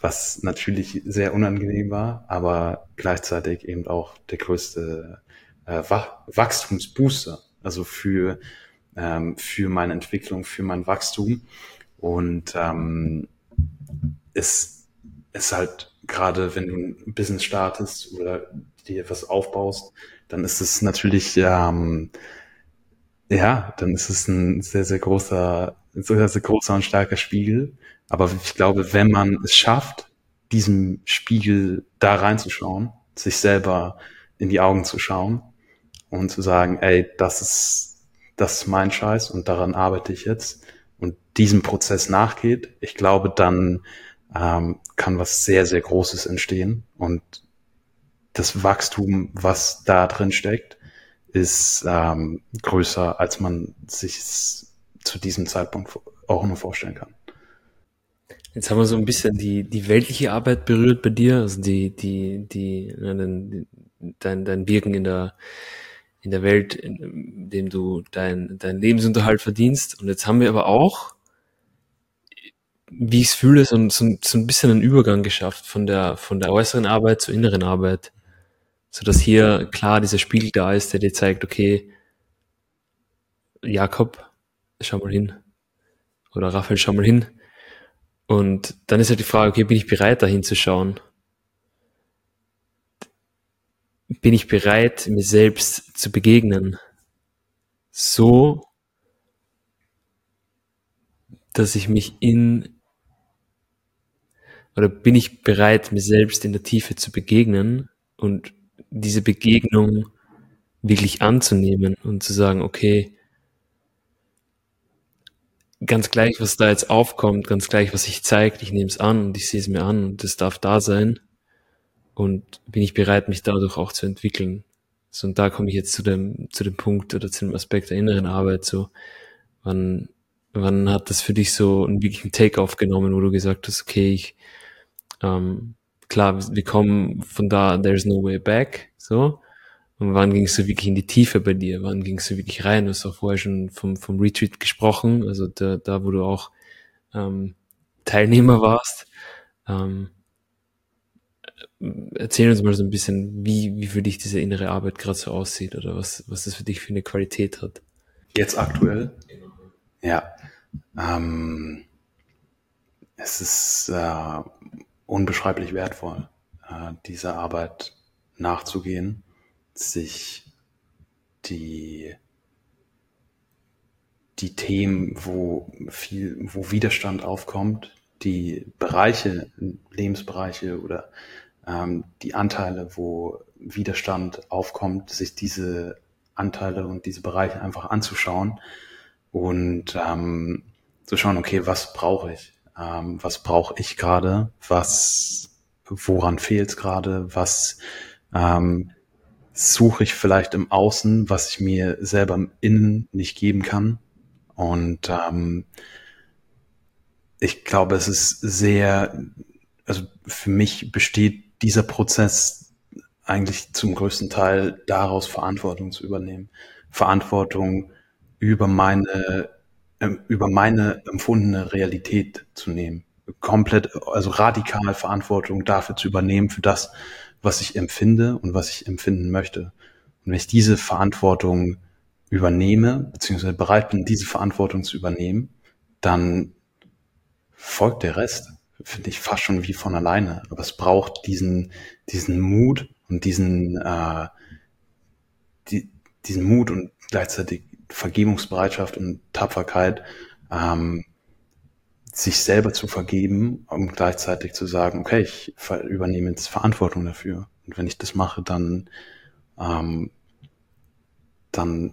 was natürlich sehr unangenehm war, aber gleichzeitig eben auch der größte äh, Wachstumsbooster, also für, ähm, für meine Entwicklung, für mein Wachstum. Und ähm, es ist halt gerade, wenn du ein Business startest oder dir etwas aufbaust, dann ist es natürlich ähm, ja, dann ist es ein sehr, sehr großer, sehr, sehr großer und starker Spiegel. Aber ich glaube, wenn man es schafft, diesem Spiegel da reinzuschauen, sich selber in die Augen zu schauen und zu sagen, ey, das ist, das ist mein Scheiß und daran arbeite ich jetzt und diesem Prozess nachgeht, ich glaube, dann ähm, kann was sehr, sehr Großes entstehen und das Wachstum, was da drin steckt, ist ähm, größer, als man sich zu diesem Zeitpunkt auch nur vorstellen kann. Jetzt haben wir so ein bisschen die, die weltliche Arbeit berührt bei dir, also die, die, die, die dein, dein Wirken in der, in der Welt, in dem du dein, dein Lebensunterhalt verdienst. Und jetzt haben wir aber auch, wie ich es fühle, so, so, so ein bisschen einen Übergang geschafft von der, von der äußeren Arbeit zur inneren Arbeit so dass hier klar dieser Spiegel da ist, der dir zeigt, okay, Jakob, schau mal hin. Oder Raphael, schau mal hin. Und dann ist halt die Frage, okay, bin ich bereit, da hinzuschauen? Bin ich bereit, mir selbst zu begegnen? So, dass ich mich in, oder bin ich bereit, mir selbst in der Tiefe zu begegnen und diese Begegnung wirklich anzunehmen und zu sagen, okay, ganz gleich, was da jetzt aufkommt, ganz gleich, was sich zeigt, ich nehme es an und ich sehe es mir an und es darf da sein und bin ich bereit, mich dadurch auch zu entwickeln. So, und da komme ich jetzt zu dem, zu dem Punkt oder zu dem Aspekt der inneren Arbeit, so, wann, wann hat das für dich so einen wirklichen Take-off genommen, wo du gesagt hast, okay, ich, ähm, klar, wir kommen von da, there's no way back, so. Und wann gingst du wirklich in die Tiefe bei dir? Wann gingst du wirklich rein? Du hast auch vorher schon vom, vom Retreat gesprochen, also da, da wo du auch ähm, Teilnehmer warst. Ähm, erzähl uns mal so ein bisschen, wie, wie für dich diese innere Arbeit gerade so aussieht oder was, was das für dich für eine Qualität hat. Jetzt aktuell? Ja. Ähm, es ist äh, unbeschreiblich wertvoll, äh, dieser Arbeit nachzugehen, sich die die Themen, wo viel, wo Widerstand aufkommt, die Bereiche, Lebensbereiche oder ähm, die Anteile, wo Widerstand aufkommt, sich diese Anteile und diese Bereiche einfach anzuschauen und ähm, zu schauen, okay, was brauche ich? Ähm, was brauche ich gerade? Was, woran fehlt es gerade? Was ähm, suche ich vielleicht im Außen, was ich mir selber im Innen nicht geben kann? Und ähm, ich glaube, es ist sehr, also für mich besteht dieser Prozess eigentlich zum größten Teil daraus Verantwortung zu übernehmen. Verantwortung über meine, ähm, über meine empfundene Realität zu nehmen. Komplett, also radikal Verantwortung dafür zu übernehmen, für das, was ich empfinde und was ich empfinden möchte. Und wenn ich diese Verantwortung übernehme, beziehungsweise bereit bin, diese Verantwortung zu übernehmen, dann folgt der Rest. Finde ich fast schon wie von alleine. Aber es braucht diesen, diesen Mut und diesen, äh, die, diesen Mut und gleichzeitig Vergebungsbereitschaft und Tapferkeit, ähm, sich selber zu vergeben und gleichzeitig zu sagen, okay, ich übernehme jetzt Verantwortung dafür. Und wenn ich das mache, dann, ähm, dann,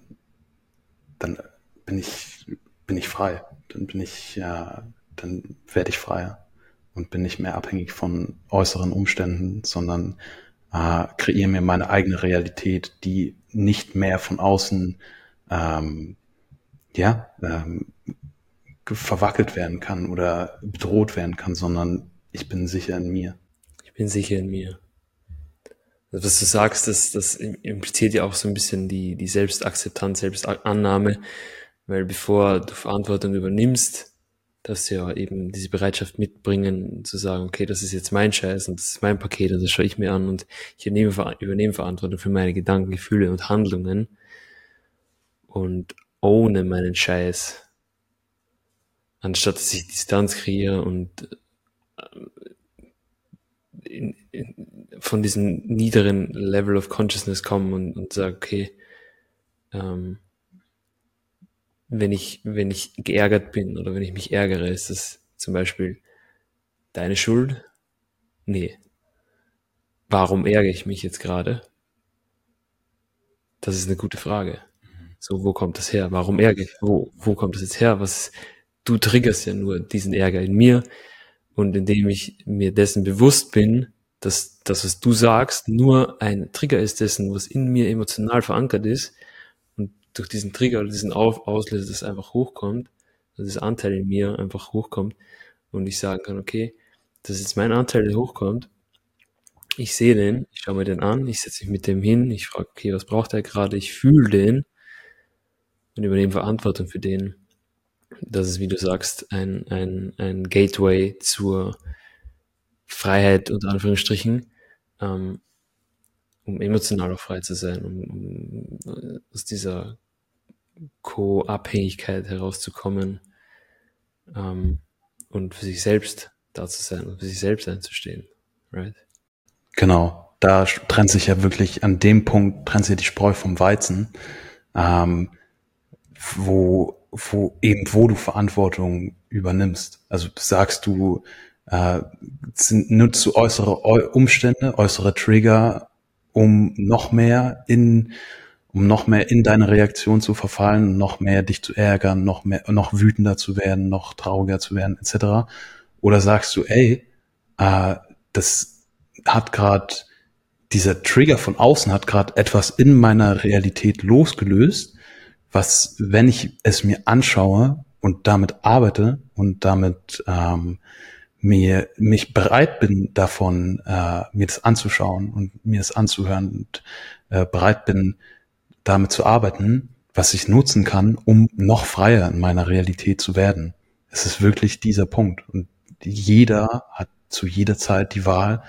dann bin ich, bin ich frei. Dann bin ich, äh, dann werde ich freier und bin nicht mehr abhängig von äußeren Umständen, sondern äh, kreiere mir meine eigene Realität, die nicht mehr von außen ähm, ja, ähm, verwackelt werden kann oder bedroht werden kann, sondern ich bin sicher in mir. Ich bin sicher in mir. Also was du sagst, das, das impliziert ja auch so ein bisschen die, die Selbstakzeptanz, Selbstannahme, weil bevor du Verantwortung übernimmst, dass ja eben diese Bereitschaft mitbringen, zu sagen, okay, das ist jetzt mein Scheiß und das ist mein Paket und das schaue ich mir an und ich übernehme, übernehme Verantwortung für meine Gedanken, Gefühle und Handlungen und ohne meinen Scheiß anstatt dass ich Distanz kreiere und äh, in, in, von diesem niederen Level of Consciousness komme und, und sage, okay, ähm, wenn ich, wenn ich geärgert bin oder wenn ich mich ärgere, ist das zum Beispiel deine Schuld? Nee. Warum ärgere ich mich jetzt gerade? Das ist eine gute Frage. So, wo kommt das her? Warum ärgere ich? Wo, wo kommt das jetzt her? Was, du triggerst ja nur diesen Ärger in mir. Und indem ich mir dessen bewusst bin, dass das, was du sagst, nur ein Trigger ist dessen, was in mir emotional verankert ist, und durch diesen Trigger oder diesen Auf Auslöser das einfach hochkommt, dass das Anteil in mir einfach hochkommt und ich sagen kann, okay, das ist jetzt mein Anteil, der hochkommt. Ich sehe den, ich schaue mir den an, ich setze mich mit dem hin, ich frage, okay, was braucht er gerade, ich fühle den und übernehme Verantwortung für den das ist, wie du sagst, ein, ein, ein Gateway zur Freiheit, unter Anführungsstrichen, ähm, um emotional auch frei zu sein, um, um aus dieser Co-Abhängigkeit herauszukommen ähm, und für sich selbst da zu sein und für sich selbst einzustehen. Right? Genau, da trennt sich ja wirklich an dem Punkt, trennt sich die Spreu vom Weizen, ähm, wo wo eben wo du Verantwortung übernimmst. Also sagst du, äh, nutzt du äußere Umstände, äußere Trigger, um noch mehr in um noch mehr in deine Reaktion zu verfallen, noch mehr dich zu ärgern, noch mehr, noch wütender zu werden, noch trauriger zu werden, etc. Oder sagst du, ey, äh, das hat gerade dieser Trigger von außen hat gerade etwas in meiner Realität losgelöst was, wenn ich es mir anschaue und damit arbeite und damit ähm, mir mich bereit bin davon, äh, mir das anzuschauen und mir das anzuhören und äh, bereit bin, damit zu arbeiten, was ich nutzen kann, um noch freier in meiner Realität zu werden. Es ist wirklich dieser Punkt. Und jeder hat zu jeder Zeit die Wahl,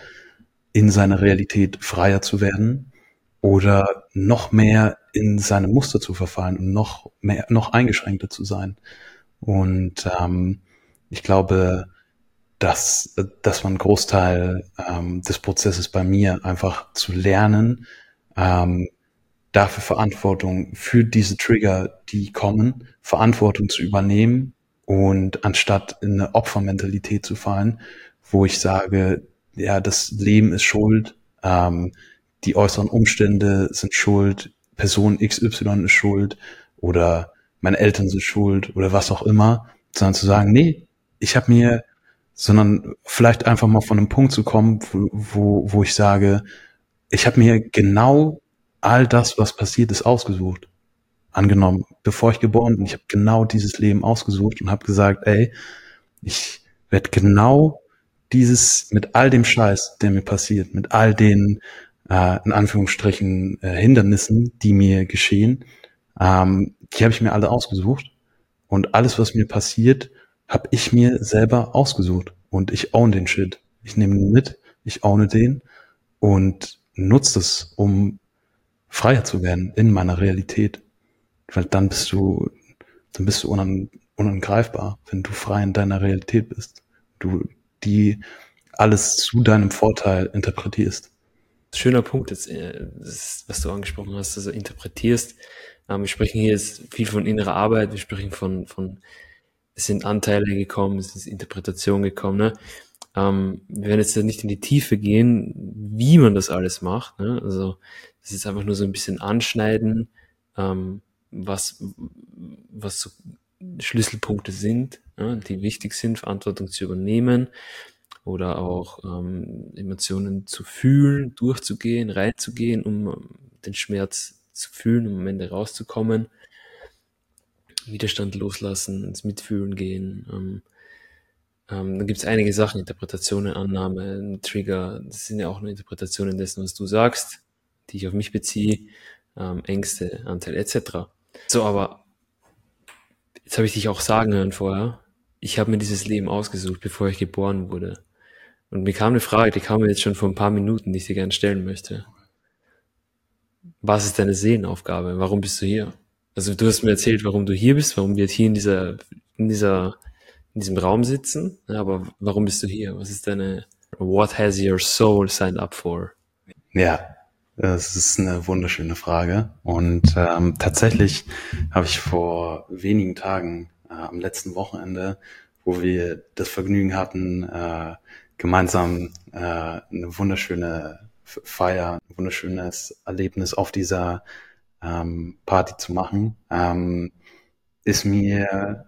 in seiner Realität freier zu werden oder noch mehr in seine Muster zu verfallen und noch mehr, noch eingeschränkter zu sein. Und ähm, ich glaube, dass, dass man einen Großteil ähm, des Prozesses bei mir einfach zu lernen, ähm, dafür Verantwortung für diese Trigger, die kommen, Verantwortung zu übernehmen und anstatt in eine Opfermentalität zu fallen, wo ich sage, ja, das Leben ist schuld, ähm, die äußeren Umstände sind schuld, Person XY ist schuld oder meine Eltern sind schuld oder was auch immer, sondern zu sagen, nee, ich habe mir, sondern vielleicht einfach mal von einem Punkt zu kommen, wo, wo, ich sage, ich habe mir genau all das, was passiert ist, ausgesucht. Angenommen, bevor ich geboren bin, ich habe genau dieses Leben ausgesucht und habe gesagt, ey, ich werde genau dieses mit all dem Scheiß, der mir passiert, mit all den äh, in Anführungsstrichen äh, Hindernissen, die mir geschehen, ähm, die habe ich mir alle ausgesucht und alles, was mir passiert, habe ich mir selber ausgesucht und ich own den Shit. Ich nehme ihn mit, ich owne den und nutze es, um freier zu werden in meiner Realität. Weil dann bist du, dann bist du unan, unangreifbar, wenn du frei in deiner Realität bist. Du die alles zu deinem Vorteil interpretierst. Schöner Punkt, jetzt, äh, was du angesprochen hast, also interpretierst. Ähm, wir sprechen hier jetzt viel von innerer Arbeit, wir sprechen von, von es sind Anteile gekommen, es ist Interpretation gekommen. Ne? Ähm, wir werden jetzt nicht in die Tiefe gehen, wie man das alles macht. Ne? Also das ist einfach nur so ein bisschen anschneiden, ähm, was, was so Schlüsselpunkte sind, ja, die wichtig sind, Verantwortung zu übernehmen oder auch ähm, Emotionen zu fühlen, durchzugehen, reinzugehen, um den Schmerz zu fühlen, um am Ende rauszukommen. Widerstand loslassen, ins Mitfühlen gehen. Ähm, ähm, dann gibt es einige Sachen, Interpretationen, Annahme, Trigger, das sind ja auch nur Interpretationen dessen, was du sagst, die ich auf mich beziehe, ähm, Ängste, Anteil etc. So, aber jetzt habe ich dich auch sagen hören vorher, ich habe mir dieses Leben ausgesucht, bevor ich geboren wurde. Und mir kam eine Frage, die kam mir jetzt schon vor ein paar Minuten, die ich dir gerne stellen möchte. Was ist deine Seelenaufgabe? Warum bist du hier? Also du hast mir erzählt, warum du hier bist, warum wir hier in dieser, in dieser, in diesem Raum sitzen. Aber warum bist du hier? Was ist deine, what has your soul signed up for? Ja, das ist eine wunderschöne Frage. Und ähm, tatsächlich habe ich vor wenigen Tagen, äh, am letzten Wochenende, wo wir das Vergnügen hatten, äh, gemeinsam äh, eine wunderschöne Feier, ein wunderschönes Erlebnis auf dieser ähm, Party zu machen, ähm, ist mir,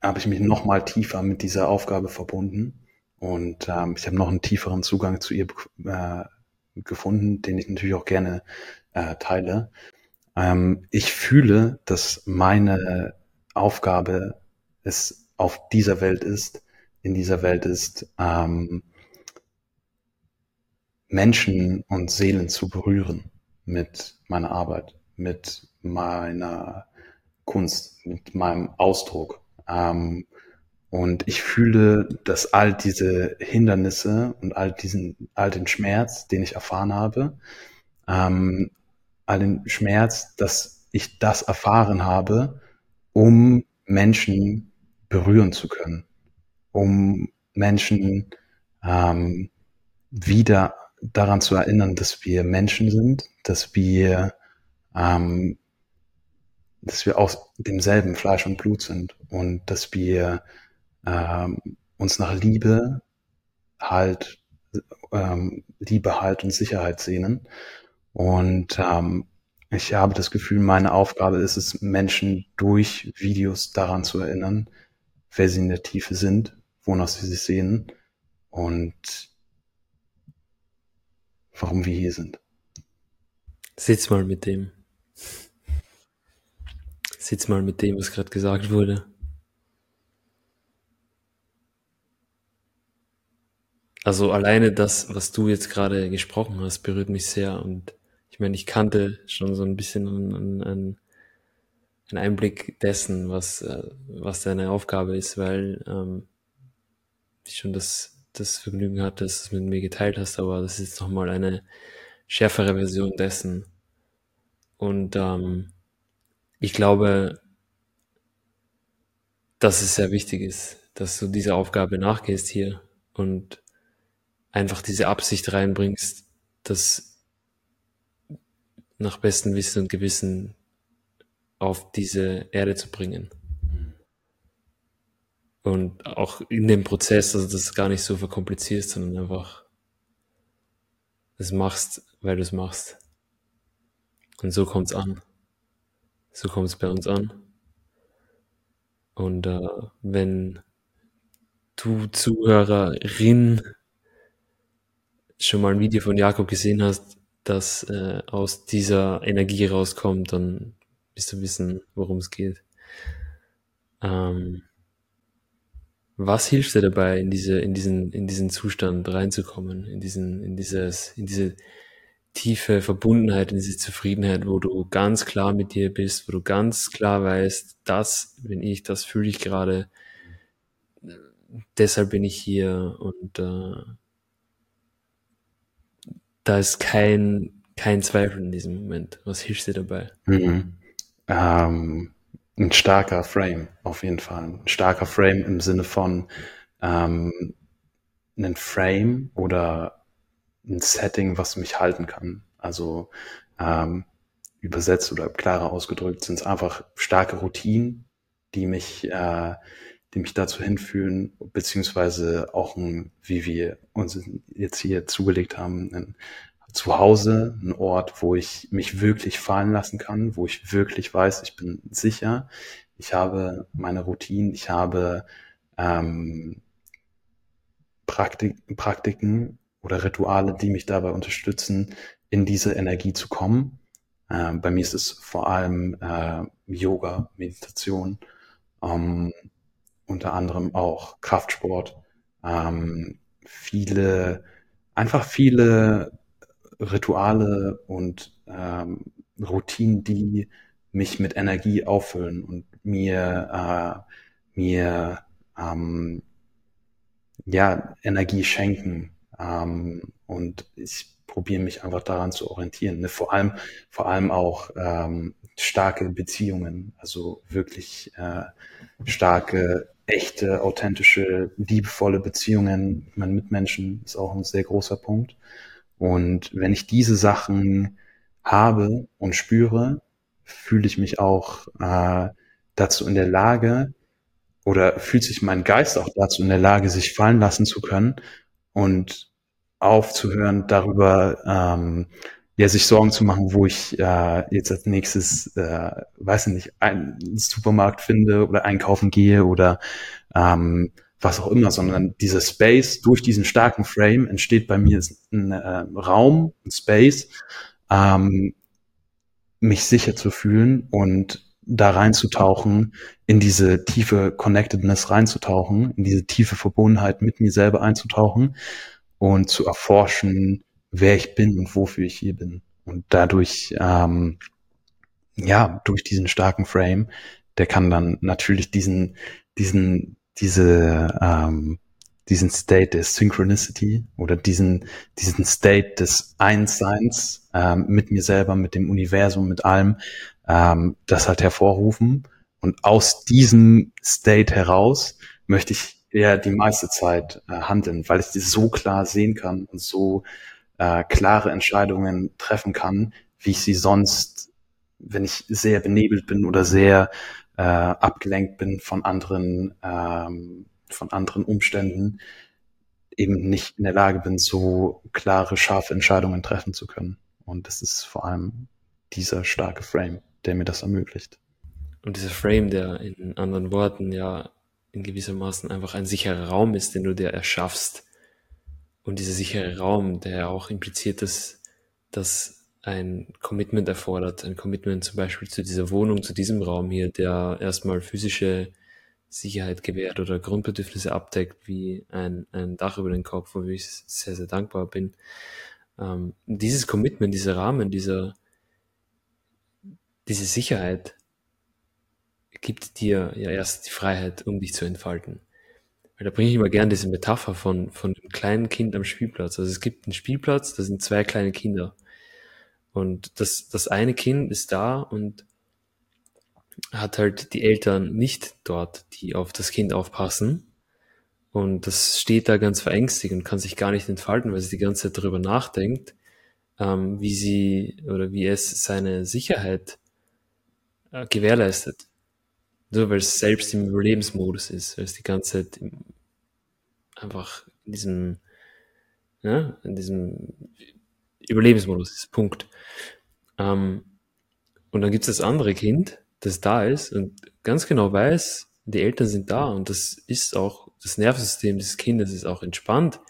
habe ich mich noch mal tiefer mit dieser Aufgabe verbunden und ähm, ich habe noch einen tieferen Zugang zu ihr äh, gefunden, den ich natürlich auch gerne äh, teile. Ähm, ich fühle, dass meine Aufgabe es auf dieser Welt ist, in dieser Welt ist, ähm, Menschen und Seelen zu berühren mit meiner Arbeit, mit meiner Kunst, mit meinem Ausdruck. Ähm, und ich fühle, dass all diese Hindernisse und all diesen, all den Schmerz, den ich erfahren habe, ähm, all den Schmerz, dass ich das erfahren habe, um Menschen berühren zu können, um Menschen ähm, wieder daran zu erinnern, dass wir Menschen sind, dass wir, ähm, dass wir aus demselben Fleisch und Blut sind und dass wir ähm, uns nach Liebe, Halt, ähm, Liebe, Halt und Sicherheit sehnen. Und ähm, ich habe das Gefühl, meine Aufgabe ist es, Menschen durch Videos daran zu erinnern, wer sie in der Tiefe sind, wonach sie sich sehen und warum wir hier sind. Sitz mal mit dem. Sitz mal mit dem, was gerade gesagt wurde. Also alleine das, was du jetzt gerade gesprochen hast, berührt mich sehr. Und ich meine, ich kannte schon so ein bisschen einen, einen, einen Einblick dessen, was, äh, was deine Aufgabe ist, weil ähm, schon das, das Vergnügen hatte, dass du es mit mir geteilt hast, aber das ist nochmal eine schärfere Version dessen. Und ähm, ich glaube, dass es sehr wichtig ist, dass du dieser Aufgabe nachgehst hier und einfach diese Absicht reinbringst, dass nach bestem Wissen und Gewissen auf diese Erde zu bringen. Und auch in dem Prozess, also das gar nicht so verkompliziert, sondern einfach es machst, weil du es machst. Und so kommt es an. So kommt es bei uns an. Und äh, wenn du Zuhörerin schon mal ein Video von Jakob gesehen hast, das äh, aus dieser Energie rauskommt, dann wirst du wissen, worum es geht. Ähm, was hilft dir dabei, in diese, in diesen, in diesen Zustand reinzukommen, in diesen, in dieses, in diese tiefe Verbundenheit, in diese Zufriedenheit, wo du ganz klar mit dir bist, wo du ganz klar weißt, das bin ich, das fühle ich gerade, deshalb bin ich hier und äh, da ist kein, kein Zweifel in diesem Moment. Was hilft dir dabei? Mhm. Ähm, ein starker Frame, auf jeden Fall. Ein starker Frame im Sinne von ähm, einen Frame oder ein Setting, was mich halten kann. Also ähm, übersetzt oder klarer ausgedrückt sind es einfach starke Routinen, die mich, äh, die mich dazu hinführen, beziehungsweise auch ein, wie wir uns jetzt hier zugelegt haben, ein Zuhause, ein Ort, wo ich mich wirklich fallen lassen kann, wo ich wirklich weiß, ich bin sicher, ich habe meine Routinen, ich habe ähm, Praktik, Praktiken oder Rituale, die mich dabei unterstützen, in diese Energie zu kommen. Äh, bei mir ist es vor allem äh, Yoga, Meditation, ähm, unter anderem auch Kraftsport, ähm, viele, einfach viele Rituale und ähm, Routinen, die mich mit Energie auffüllen und mir, äh, mir ähm, ja, Energie schenken. Ähm, und ich probiere mich einfach daran zu orientieren. Ne? Vor allem, vor allem auch ähm, starke Beziehungen, also wirklich äh, starke, echte, authentische, liebevolle Beziehungen mit Mitmenschen ist auch ein sehr großer Punkt. Und wenn ich diese Sachen habe und spüre, fühle ich mich auch äh, dazu in der Lage oder fühlt sich mein Geist auch dazu in der Lage, sich fallen lassen zu können und aufzuhören, darüber ähm, ja sich Sorgen zu machen, wo ich äh, jetzt als nächstes, äh, weiß ich nicht, einen Supermarkt finde oder einkaufen gehe oder ähm, was auch immer, sondern dieser Space durch diesen starken Frame entsteht bei mir ein äh, Raum, ein Space, ähm, mich sicher zu fühlen und da reinzutauchen, in diese tiefe Connectedness reinzutauchen, in diese tiefe Verbundenheit mit mir selber einzutauchen und zu erforschen, wer ich bin und wofür ich hier bin. Und dadurch, ähm, ja, durch diesen starken Frame, der kann dann natürlich diesen, diesen diese, ähm, diesen State der Synchronicity oder diesen, diesen State des Einsseins ähm, mit mir selber, mit dem Universum, mit allem, ähm, das halt hervorrufen. Und aus diesem State heraus möchte ich ja die meiste Zeit äh, handeln, weil ich das so klar sehen kann und so äh, klare Entscheidungen treffen kann, wie ich sie sonst, wenn ich sehr benebelt bin oder sehr äh, abgelenkt bin von anderen, ähm, von anderen Umständen, eben nicht in der Lage bin, so klare, scharfe Entscheidungen treffen zu können. Und das ist vor allem dieser starke Frame, der mir das ermöglicht. Und dieser Frame, der in anderen Worten ja in gewissermaßen einfach ein sicherer Raum ist, den du dir erschaffst. Und dieser sichere Raum, der auch impliziert, dass, dass ein Commitment erfordert, ein Commitment zum Beispiel zu dieser Wohnung, zu diesem Raum hier, der erstmal physische Sicherheit gewährt oder Grundbedürfnisse abdeckt, wie ein, ein Dach über den Kopf, wofür ich sehr, sehr dankbar bin. Ähm, dieses Commitment, dieser Rahmen, dieser, diese Sicherheit gibt dir ja erst die Freiheit, um dich zu entfalten. Weil da bringe ich immer gerne diese Metapher von, von einem kleinen Kind am Spielplatz. Also es gibt einen Spielplatz, da sind zwei kleine Kinder. Und das, das eine Kind ist da und hat halt die Eltern nicht dort, die auf das Kind aufpassen. Und das steht da ganz verängstigt und kann sich gar nicht entfalten, weil sie die ganze Zeit darüber nachdenkt, ähm, wie sie oder wie es seine Sicherheit äh, gewährleistet. Nur weil es selbst im Überlebensmodus ist, weil es die ganze Zeit einfach in diesem, ja, in diesem Überlebensmodus ist. Punkt. Ähm, und dann gibt es das andere Kind, das da ist und ganz genau weiß, die Eltern sind da und das ist auch, das Nervensystem des Kindes ist auch entspannt,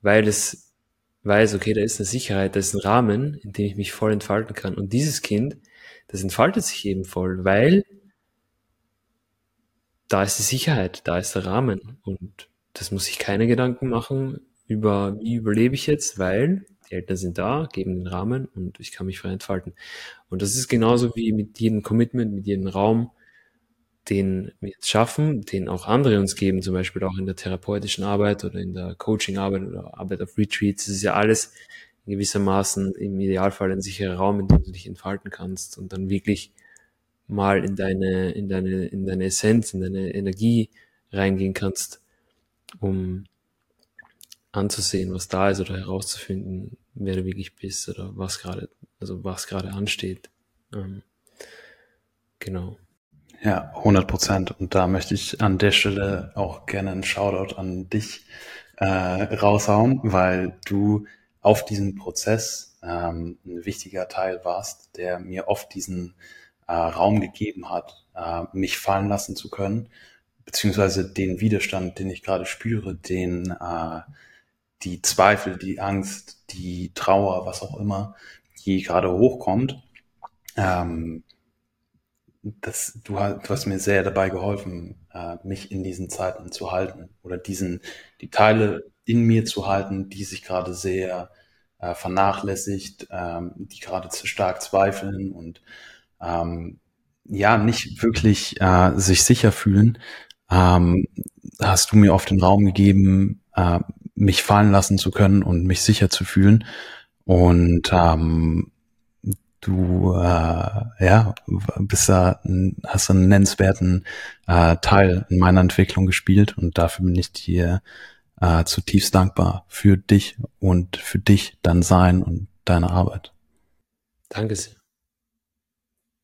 weil es weiß, okay, da ist eine Sicherheit, da ist ein Rahmen, in dem ich mich voll entfalten kann. Und dieses Kind, das entfaltet sich eben voll, weil da ist die Sicherheit, da ist der Rahmen und das muss ich keine Gedanken machen über, wie überlebe ich jetzt, weil die Eltern sind da, geben den Rahmen und ich kann mich frei entfalten. Und das ist genauso wie mit jedem Commitment, mit jedem Raum, den wir jetzt schaffen, den auch andere uns geben, zum Beispiel auch in der therapeutischen Arbeit oder in der Coaching-Arbeit oder Arbeit auf Retreats. Das ist ja alles in gewissermaßen im Idealfall ein sicherer Raum, in dem du dich entfalten kannst und dann wirklich mal in deine, in deine, in deine Essenz, in deine Energie reingehen kannst, um anzusehen, was da ist oder herauszufinden, wer du wirklich bist oder was gerade, also was gerade ansteht. Ähm, genau. Ja, 100 Prozent. Und da möchte ich an der Stelle auch gerne einen Shoutout an dich äh, raushauen, weil du auf diesem Prozess ähm, ein wichtiger Teil warst, der mir oft diesen äh, Raum gegeben hat, äh, mich fallen lassen zu können, beziehungsweise den Widerstand, den ich gerade spüre, den äh, die Zweifel, die Angst, die Trauer, was auch immer, die gerade hochkommt, ähm, das, du, du hast mir sehr dabei geholfen, äh, mich in diesen Zeiten zu halten oder diesen, die Teile in mir zu halten, die sich gerade sehr äh, vernachlässigt, ähm, die gerade zu stark zweifeln und ähm, ja, nicht wirklich äh, sich sicher fühlen, ähm, hast du mir oft den Raum gegeben, äh, mich fallen lassen zu können und mich sicher zu fühlen. Und ähm, du äh, ja bist da hast einen nennenswerten äh, Teil in meiner Entwicklung gespielt und dafür bin ich dir äh, zutiefst dankbar für dich und für dich, dein Sein und deine Arbeit. Danke sehr.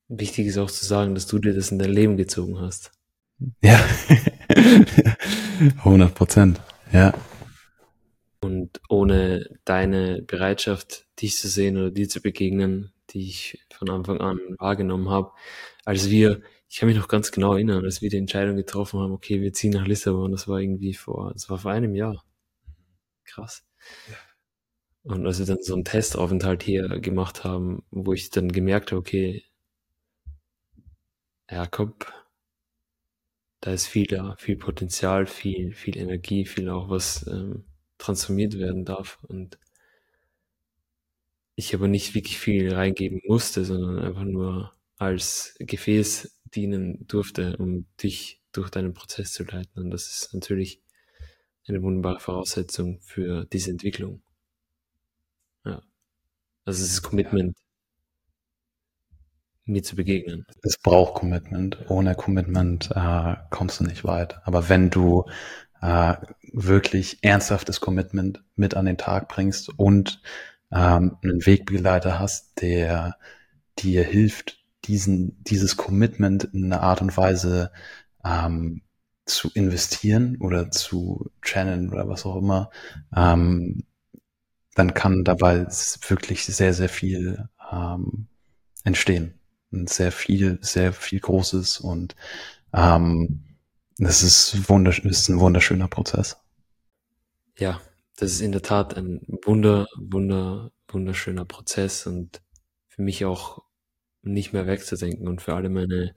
Wichtig ist auch zu sagen, dass du dir das in dein Leben gezogen hast. Ja, 100 Prozent, ja. Und ohne deine Bereitschaft, dich zu sehen oder dir zu begegnen, die ich von Anfang an wahrgenommen habe, als wir, ich kann mich noch ganz genau erinnern, als wir die Entscheidung getroffen haben, okay, wir ziehen nach Lissabon, das war irgendwie vor, das war vor einem Jahr. Krass. Und als wir dann so einen Testaufenthalt hier gemacht haben, wo ich dann gemerkt habe, okay, Jakob, da ist viel da, viel Potenzial, viel, viel Energie, viel auch was ähm, transformiert werden darf. Und ich aber nicht wirklich viel reingeben musste, sondern einfach nur als Gefäß dienen durfte, um dich durch deinen Prozess zu leiten. Und das ist natürlich eine wunderbare Voraussetzung für diese Entwicklung. Ja. Also es ist Commitment, mir zu begegnen. Es braucht Commitment. Ohne Commitment äh, kommst du nicht weit. Aber wenn du äh, wirklich ernsthaftes Commitment mit an den Tag bringst und ähm, einen Wegbegleiter hast, der dir hilft, diesen, dieses Commitment in einer Art und Weise ähm, zu investieren oder zu channeln oder was auch immer, ähm, dann kann dabei wirklich sehr, sehr viel ähm, entstehen. Und sehr viel, sehr viel Großes und ähm, das ist, wundersch ist ein wunderschöner Prozess. Ja, das ist in der Tat ein wunder, wunder, wunderschöner Prozess und für mich auch nicht mehr wegzudenken und für alle meine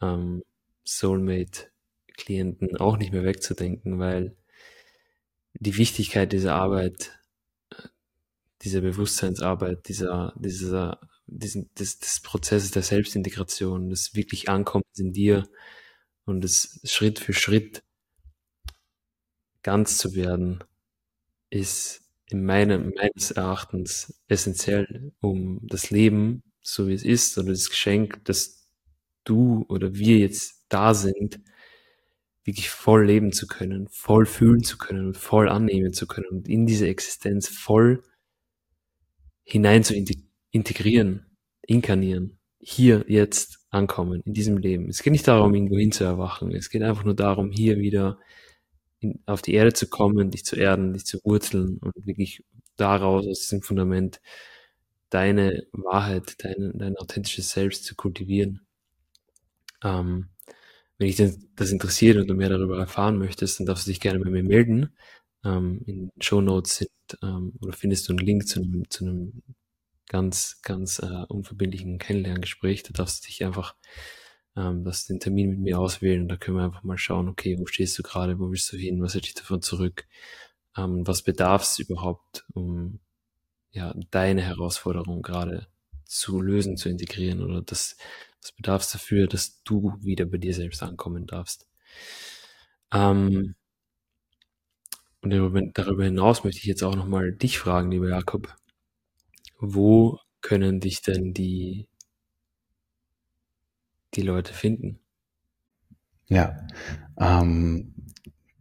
ähm, Soulmate-Klienten auch nicht mehr wegzudenken, weil die Wichtigkeit dieser Arbeit, dieser Bewusstseinsarbeit, dieser, dieser, diesen, des, des Prozesses der Selbstintegration, des wirklich Ankommens in dir und es Schritt für Schritt ganz zu werden, ist in meinem, meines Erachtens essentiell, um das Leben, so wie es ist, oder das Geschenk, dass du oder wir jetzt da sind, wirklich voll leben zu können, voll fühlen zu können und voll annehmen zu können und in diese Existenz voll hinein zu integrieren, inkarnieren, hier jetzt ankommen, in diesem Leben. Es geht nicht darum, irgendwo hin zu erwachen. Es geht einfach nur darum, hier wieder in, auf die Erde zu kommen, dich zu erden, dich zu wurzeln und wirklich daraus, aus diesem Fundament, deine Wahrheit, dein, dein authentisches Selbst zu kultivieren. Ähm, wenn dich das interessiert und du mehr darüber erfahren möchtest, dann darfst du dich gerne bei mir melden. Ähm, in Show Notes sind, ähm, oder findest du einen Link zu einem, zu einem ganz, ganz äh, unverbindlichen Kennenlerngespräch. Da darfst du dich einfach, ähm, das den Termin mit mir auswählen und da können wir einfach mal schauen, okay, wo stehst du gerade, wo willst du hin, was hält dich davon zurück, ähm, was bedarf es überhaupt, um ja, deine Herausforderung gerade zu lösen, zu integrieren oder das, was bedarf es dafür, dass du wieder bei dir selbst ankommen darfst. Ähm, und darüber hinaus möchte ich jetzt auch nochmal dich fragen, lieber Jakob. Wo können dich denn die, die Leute finden? Ja, ähm,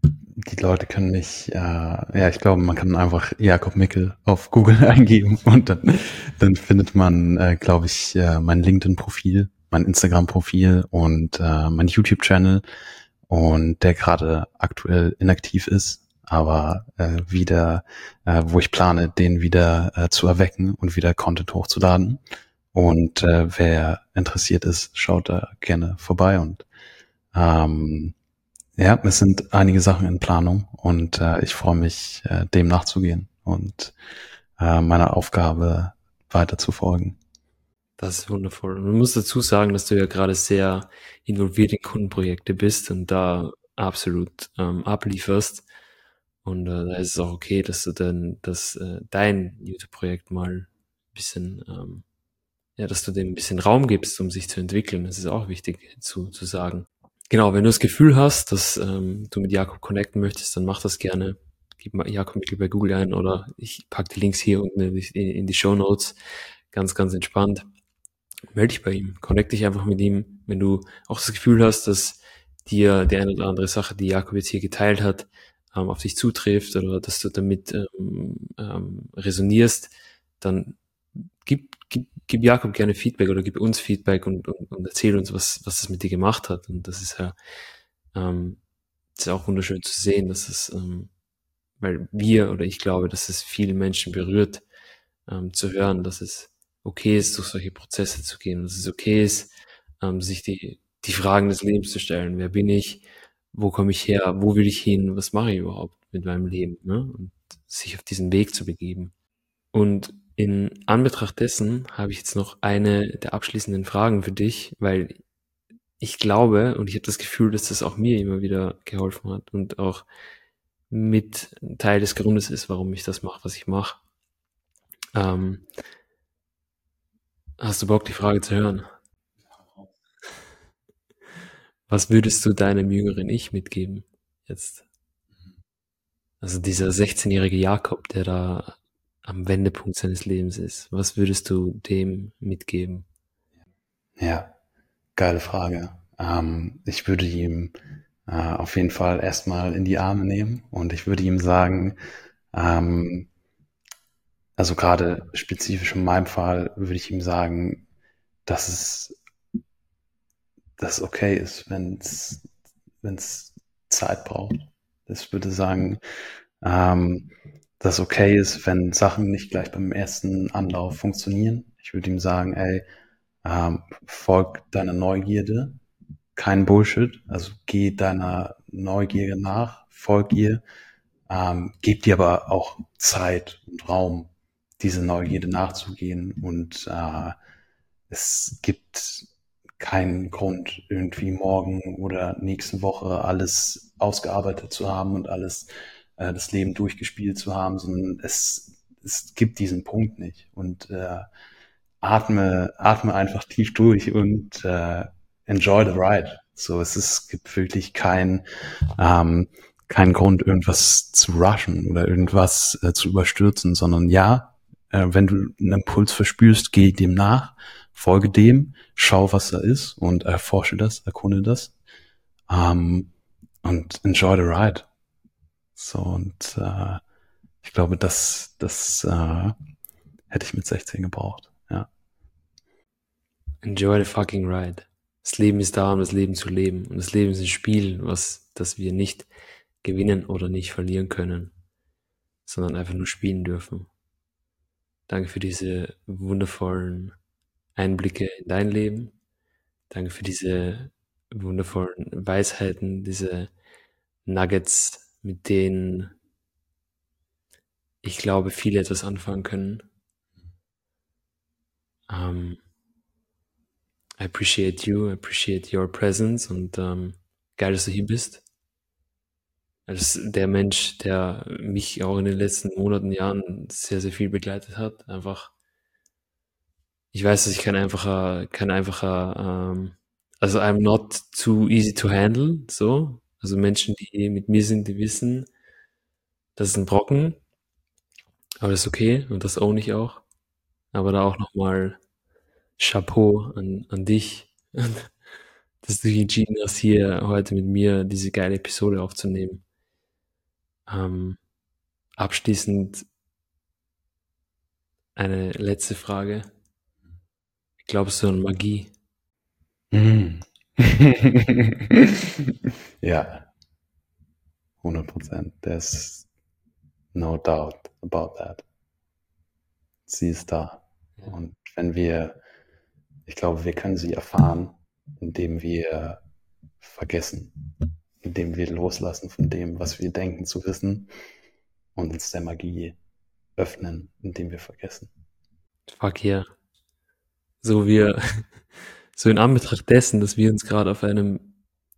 die Leute können mich, äh, ja, ich glaube, man kann einfach Jakob Mickel auf Google eingeben und dann, dann findet man, äh, glaube ich, äh, mein LinkedIn-Profil, mein Instagram-Profil und äh, mein YouTube-Channel und der gerade aktuell inaktiv ist aber äh, wieder, äh, wo ich plane, den wieder äh, zu erwecken und wieder Content hochzuladen. Und äh, wer interessiert ist, schaut da gerne vorbei. Und ähm, ja, es sind einige Sachen in Planung und äh, ich freue mich, äh, dem nachzugehen und äh, meiner Aufgabe weiter zu folgen. Das ist wundervoll. Und man muss dazu sagen, dass du ja gerade sehr involviert in Kundenprojekte bist und da absolut ähm, ablieferst. Und äh, da ist es auch okay, dass du dann dass, äh, dein YouTube-Projekt mal ein bisschen, ähm, ja, dass du dem ein bisschen Raum gibst, um sich zu entwickeln. Das ist auch wichtig zu, zu sagen. Genau, wenn du das Gefühl hast, dass ähm, du mit Jakob connecten möchtest, dann mach das gerne. Gib mal Jakob Mittel bei Google ein oder ich pack die Links hier unten in die, in die Show Notes. Ganz, ganz entspannt. Melde dich bei ihm. Connect dich einfach mit ihm. Wenn du auch das Gefühl hast, dass dir die eine oder andere Sache, die Jakob jetzt hier geteilt hat, ähm, auf dich zutrifft oder dass du damit ähm, ähm, resonierst, dann gib, gib, gib Jakob gerne Feedback oder gib uns Feedback und, und, und erzähl uns, was, was das mit dir gemacht hat. Und das ist ja ähm, ist auch wunderschön zu sehen, dass es, ähm, weil wir oder ich glaube, dass es viele Menschen berührt, ähm, zu hören, dass es okay ist, durch solche Prozesse zu gehen, dass es okay ist, ähm, sich die, die Fragen des Lebens zu stellen. Wer bin ich? Wo komme ich her, wo will ich hin, was mache ich überhaupt mit meinem Leben, ne? Und sich auf diesen Weg zu begeben. Und in Anbetracht dessen habe ich jetzt noch eine der abschließenden Fragen für dich, weil ich glaube und ich habe das Gefühl, dass das auch mir immer wieder geholfen hat und auch mit Teil des Grundes ist, warum ich das mache, was ich mache. Ähm, hast du Bock, die Frage zu hören? Was würdest du deinem jüngeren Ich mitgeben jetzt? Also dieser 16-jährige Jakob, der da am Wendepunkt seines Lebens ist. Was würdest du dem mitgeben? Ja, geile Frage. Ähm, ich würde ihm äh, auf jeden Fall erstmal in die Arme nehmen und ich würde ihm sagen, ähm, also gerade spezifisch in meinem Fall würde ich ihm sagen, dass es das okay ist, wenn es Zeit braucht. Ich würde sagen, ähm, dass okay ist, wenn Sachen nicht gleich beim ersten Anlauf funktionieren. Ich würde ihm sagen, ey, ähm, folg deiner Neugierde, kein Bullshit, also geh deiner Neugierde nach, folg ihr, ähm, gib dir aber auch Zeit und Raum, diese Neugierde nachzugehen und äh, es gibt keinen Grund, irgendwie morgen oder nächste Woche alles ausgearbeitet zu haben und alles äh, das Leben durchgespielt zu haben, sondern es, es gibt diesen Punkt nicht. Und äh, atme, atme einfach tief durch und äh, enjoy the ride. So, es ist, es gibt wirklich kein, ähm, keinen Grund, irgendwas zu rushen oder irgendwas äh, zu überstürzen, sondern ja, äh, wenn du einen Impuls verspürst, geh dem nach folge dem, schau, was da ist und erforsche das, erkunde das ähm, und enjoy the ride. So und äh, ich glaube, das, das äh, hätte ich mit 16 gebraucht. Ja. Enjoy the fucking ride. Das Leben ist da, um das Leben zu leben. Und das Leben ist ein Spiel, was, das wir nicht gewinnen oder nicht verlieren können, sondern einfach nur spielen dürfen. Danke für diese wundervollen Einblicke in dein Leben. Danke für diese wundervollen Weisheiten, diese Nuggets, mit denen ich glaube, viele etwas anfangen können. Um, ähm, I appreciate you, I appreciate your presence und um, geil, dass du hier bist. Als der Mensch, der mich auch in den letzten Monaten, Jahren sehr, sehr viel begleitet hat, einfach, ich weiß, dass ich kein einfacher, kein einfacher, ähm, also I'm not too easy to handle, so. Also Menschen, die mit mir sind, die wissen, das ist ein Brocken, aber das ist okay und das own ich auch. Aber da auch nochmal Chapeau an, an dich, dass du dich entschieden hast, hier heute mit mir diese geile Episode aufzunehmen. Ähm, abschließend eine letzte Frage. Glaubst du an Magie? Mm. ja, 100 Prozent. There's no doubt about that. Sie ist da. Ja. Und wenn wir, ich glaube, wir können sie erfahren, indem wir vergessen, indem wir loslassen von dem, was wir denken zu wissen und uns der Magie öffnen, indem wir vergessen. Fuck yeah. So wir, so in Anbetracht dessen, dass wir uns gerade auf einem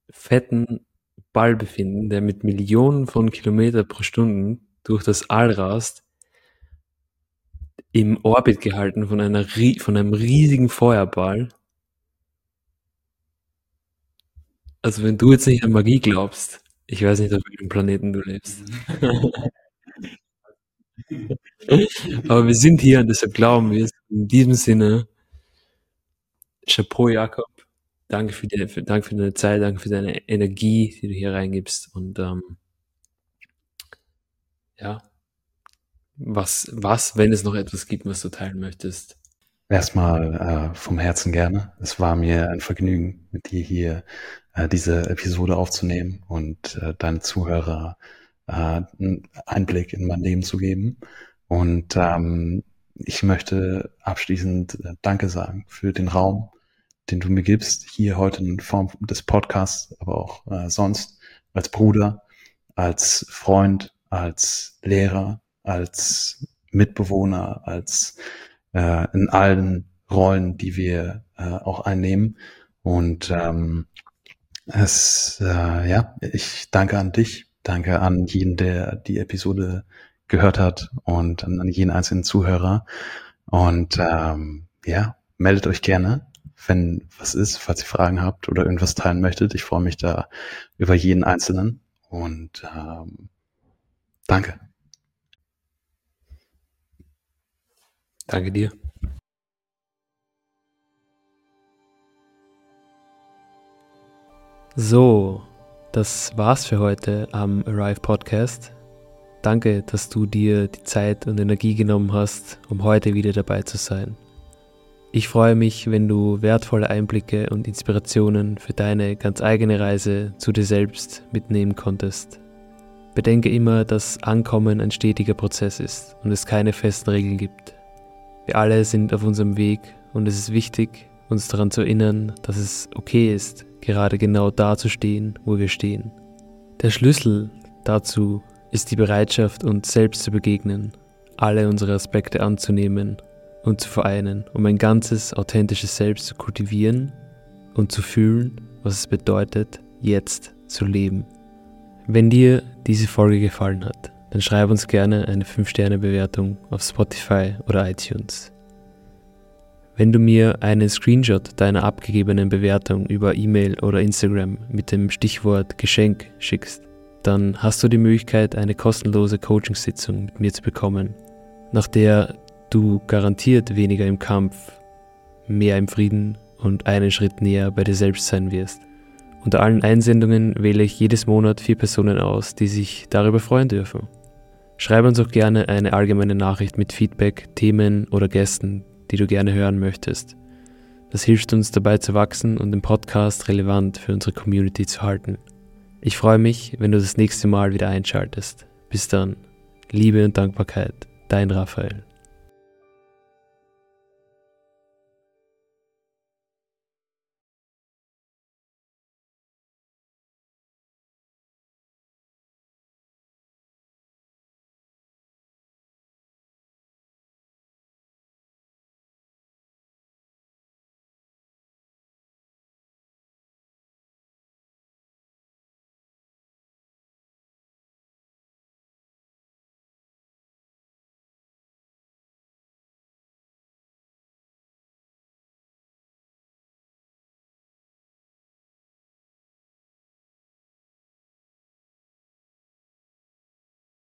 fetten Ball befinden, der mit Millionen von Kilometer pro Stunde durch das All rast, im Orbit gehalten von, einer, von einem riesigen Feuerball. Also wenn du jetzt nicht an Magie glaubst, ich weiß nicht, auf welchem Planeten du lebst. Aber wir sind hier und deshalb glauben wir es. In diesem Sinne, Chapeau Jakob, danke für, die, für, danke für deine Zeit, danke für deine Energie, die du hier reingibst und ähm, ja, was, was, wenn es noch etwas gibt, was du teilen möchtest? Erstmal äh, vom Herzen gerne. Es war mir ein Vergnügen, mit dir hier äh, diese Episode aufzunehmen und äh, deinen Zuhörer äh, einen Einblick in mein Leben zu geben. Und ähm, ich möchte abschließend äh, Danke sagen für den Raum, den du mir gibst, hier heute in Form des Podcasts, aber auch äh, sonst als Bruder, als Freund, als Lehrer, als Mitbewohner, als äh, in allen Rollen, die wir äh, auch einnehmen. Und ähm, es, äh, ja, ich danke an dich, danke an jeden, der die Episode gehört hat und an, jeden einzelnen Zuhörer. Und ähm, ja, meldet euch gerne, wenn was ist, falls ihr Fragen habt oder irgendwas teilen möchtet. Ich freue mich da über jeden Einzelnen. Und ähm, danke. Danke dir. So, das war's für heute am Arrive Podcast. Danke, dass du dir die Zeit und Energie genommen hast, um heute wieder dabei zu sein. Ich freue mich, wenn du wertvolle Einblicke und Inspirationen für deine ganz eigene Reise zu dir selbst mitnehmen konntest. Bedenke immer, dass Ankommen ein stetiger Prozess ist und es keine festen Regeln gibt. Wir alle sind auf unserem Weg und es ist wichtig, uns daran zu erinnern, dass es okay ist, gerade genau da zu stehen, wo wir stehen. Der Schlüssel dazu ist die Bereitschaft, uns selbst zu begegnen, alle unsere Aspekte anzunehmen und zu vereinen, um ein ganzes, authentisches Selbst zu kultivieren und zu fühlen, was es bedeutet, jetzt zu leben. Wenn dir diese Folge gefallen hat, dann schreib uns gerne eine 5-Sterne-Bewertung auf Spotify oder iTunes. Wenn du mir einen Screenshot deiner abgegebenen Bewertung über E-Mail oder Instagram mit dem Stichwort Geschenk schickst, dann hast du die Möglichkeit, eine kostenlose Coachingsitzung mit mir zu bekommen, nach der du garantiert weniger im Kampf, mehr im Frieden und einen Schritt näher bei dir selbst sein wirst. Unter allen Einsendungen wähle ich jedes Monat vier Personen aus, die sich darüber freuen dürfen. Schreibe uns auch gerne eine allgemeine Nachricht mit Feedback, Themen oder Gästen, die du gerne hören möchtest. Das hilft uns dabei zu wachsen und den Podcast relevant für unsere Community zu halten. Ich freue mich, wenn du das nächste Mal wieder einschaltest. Bis dann. Liebe und Dankbarkeit, dein Raphael.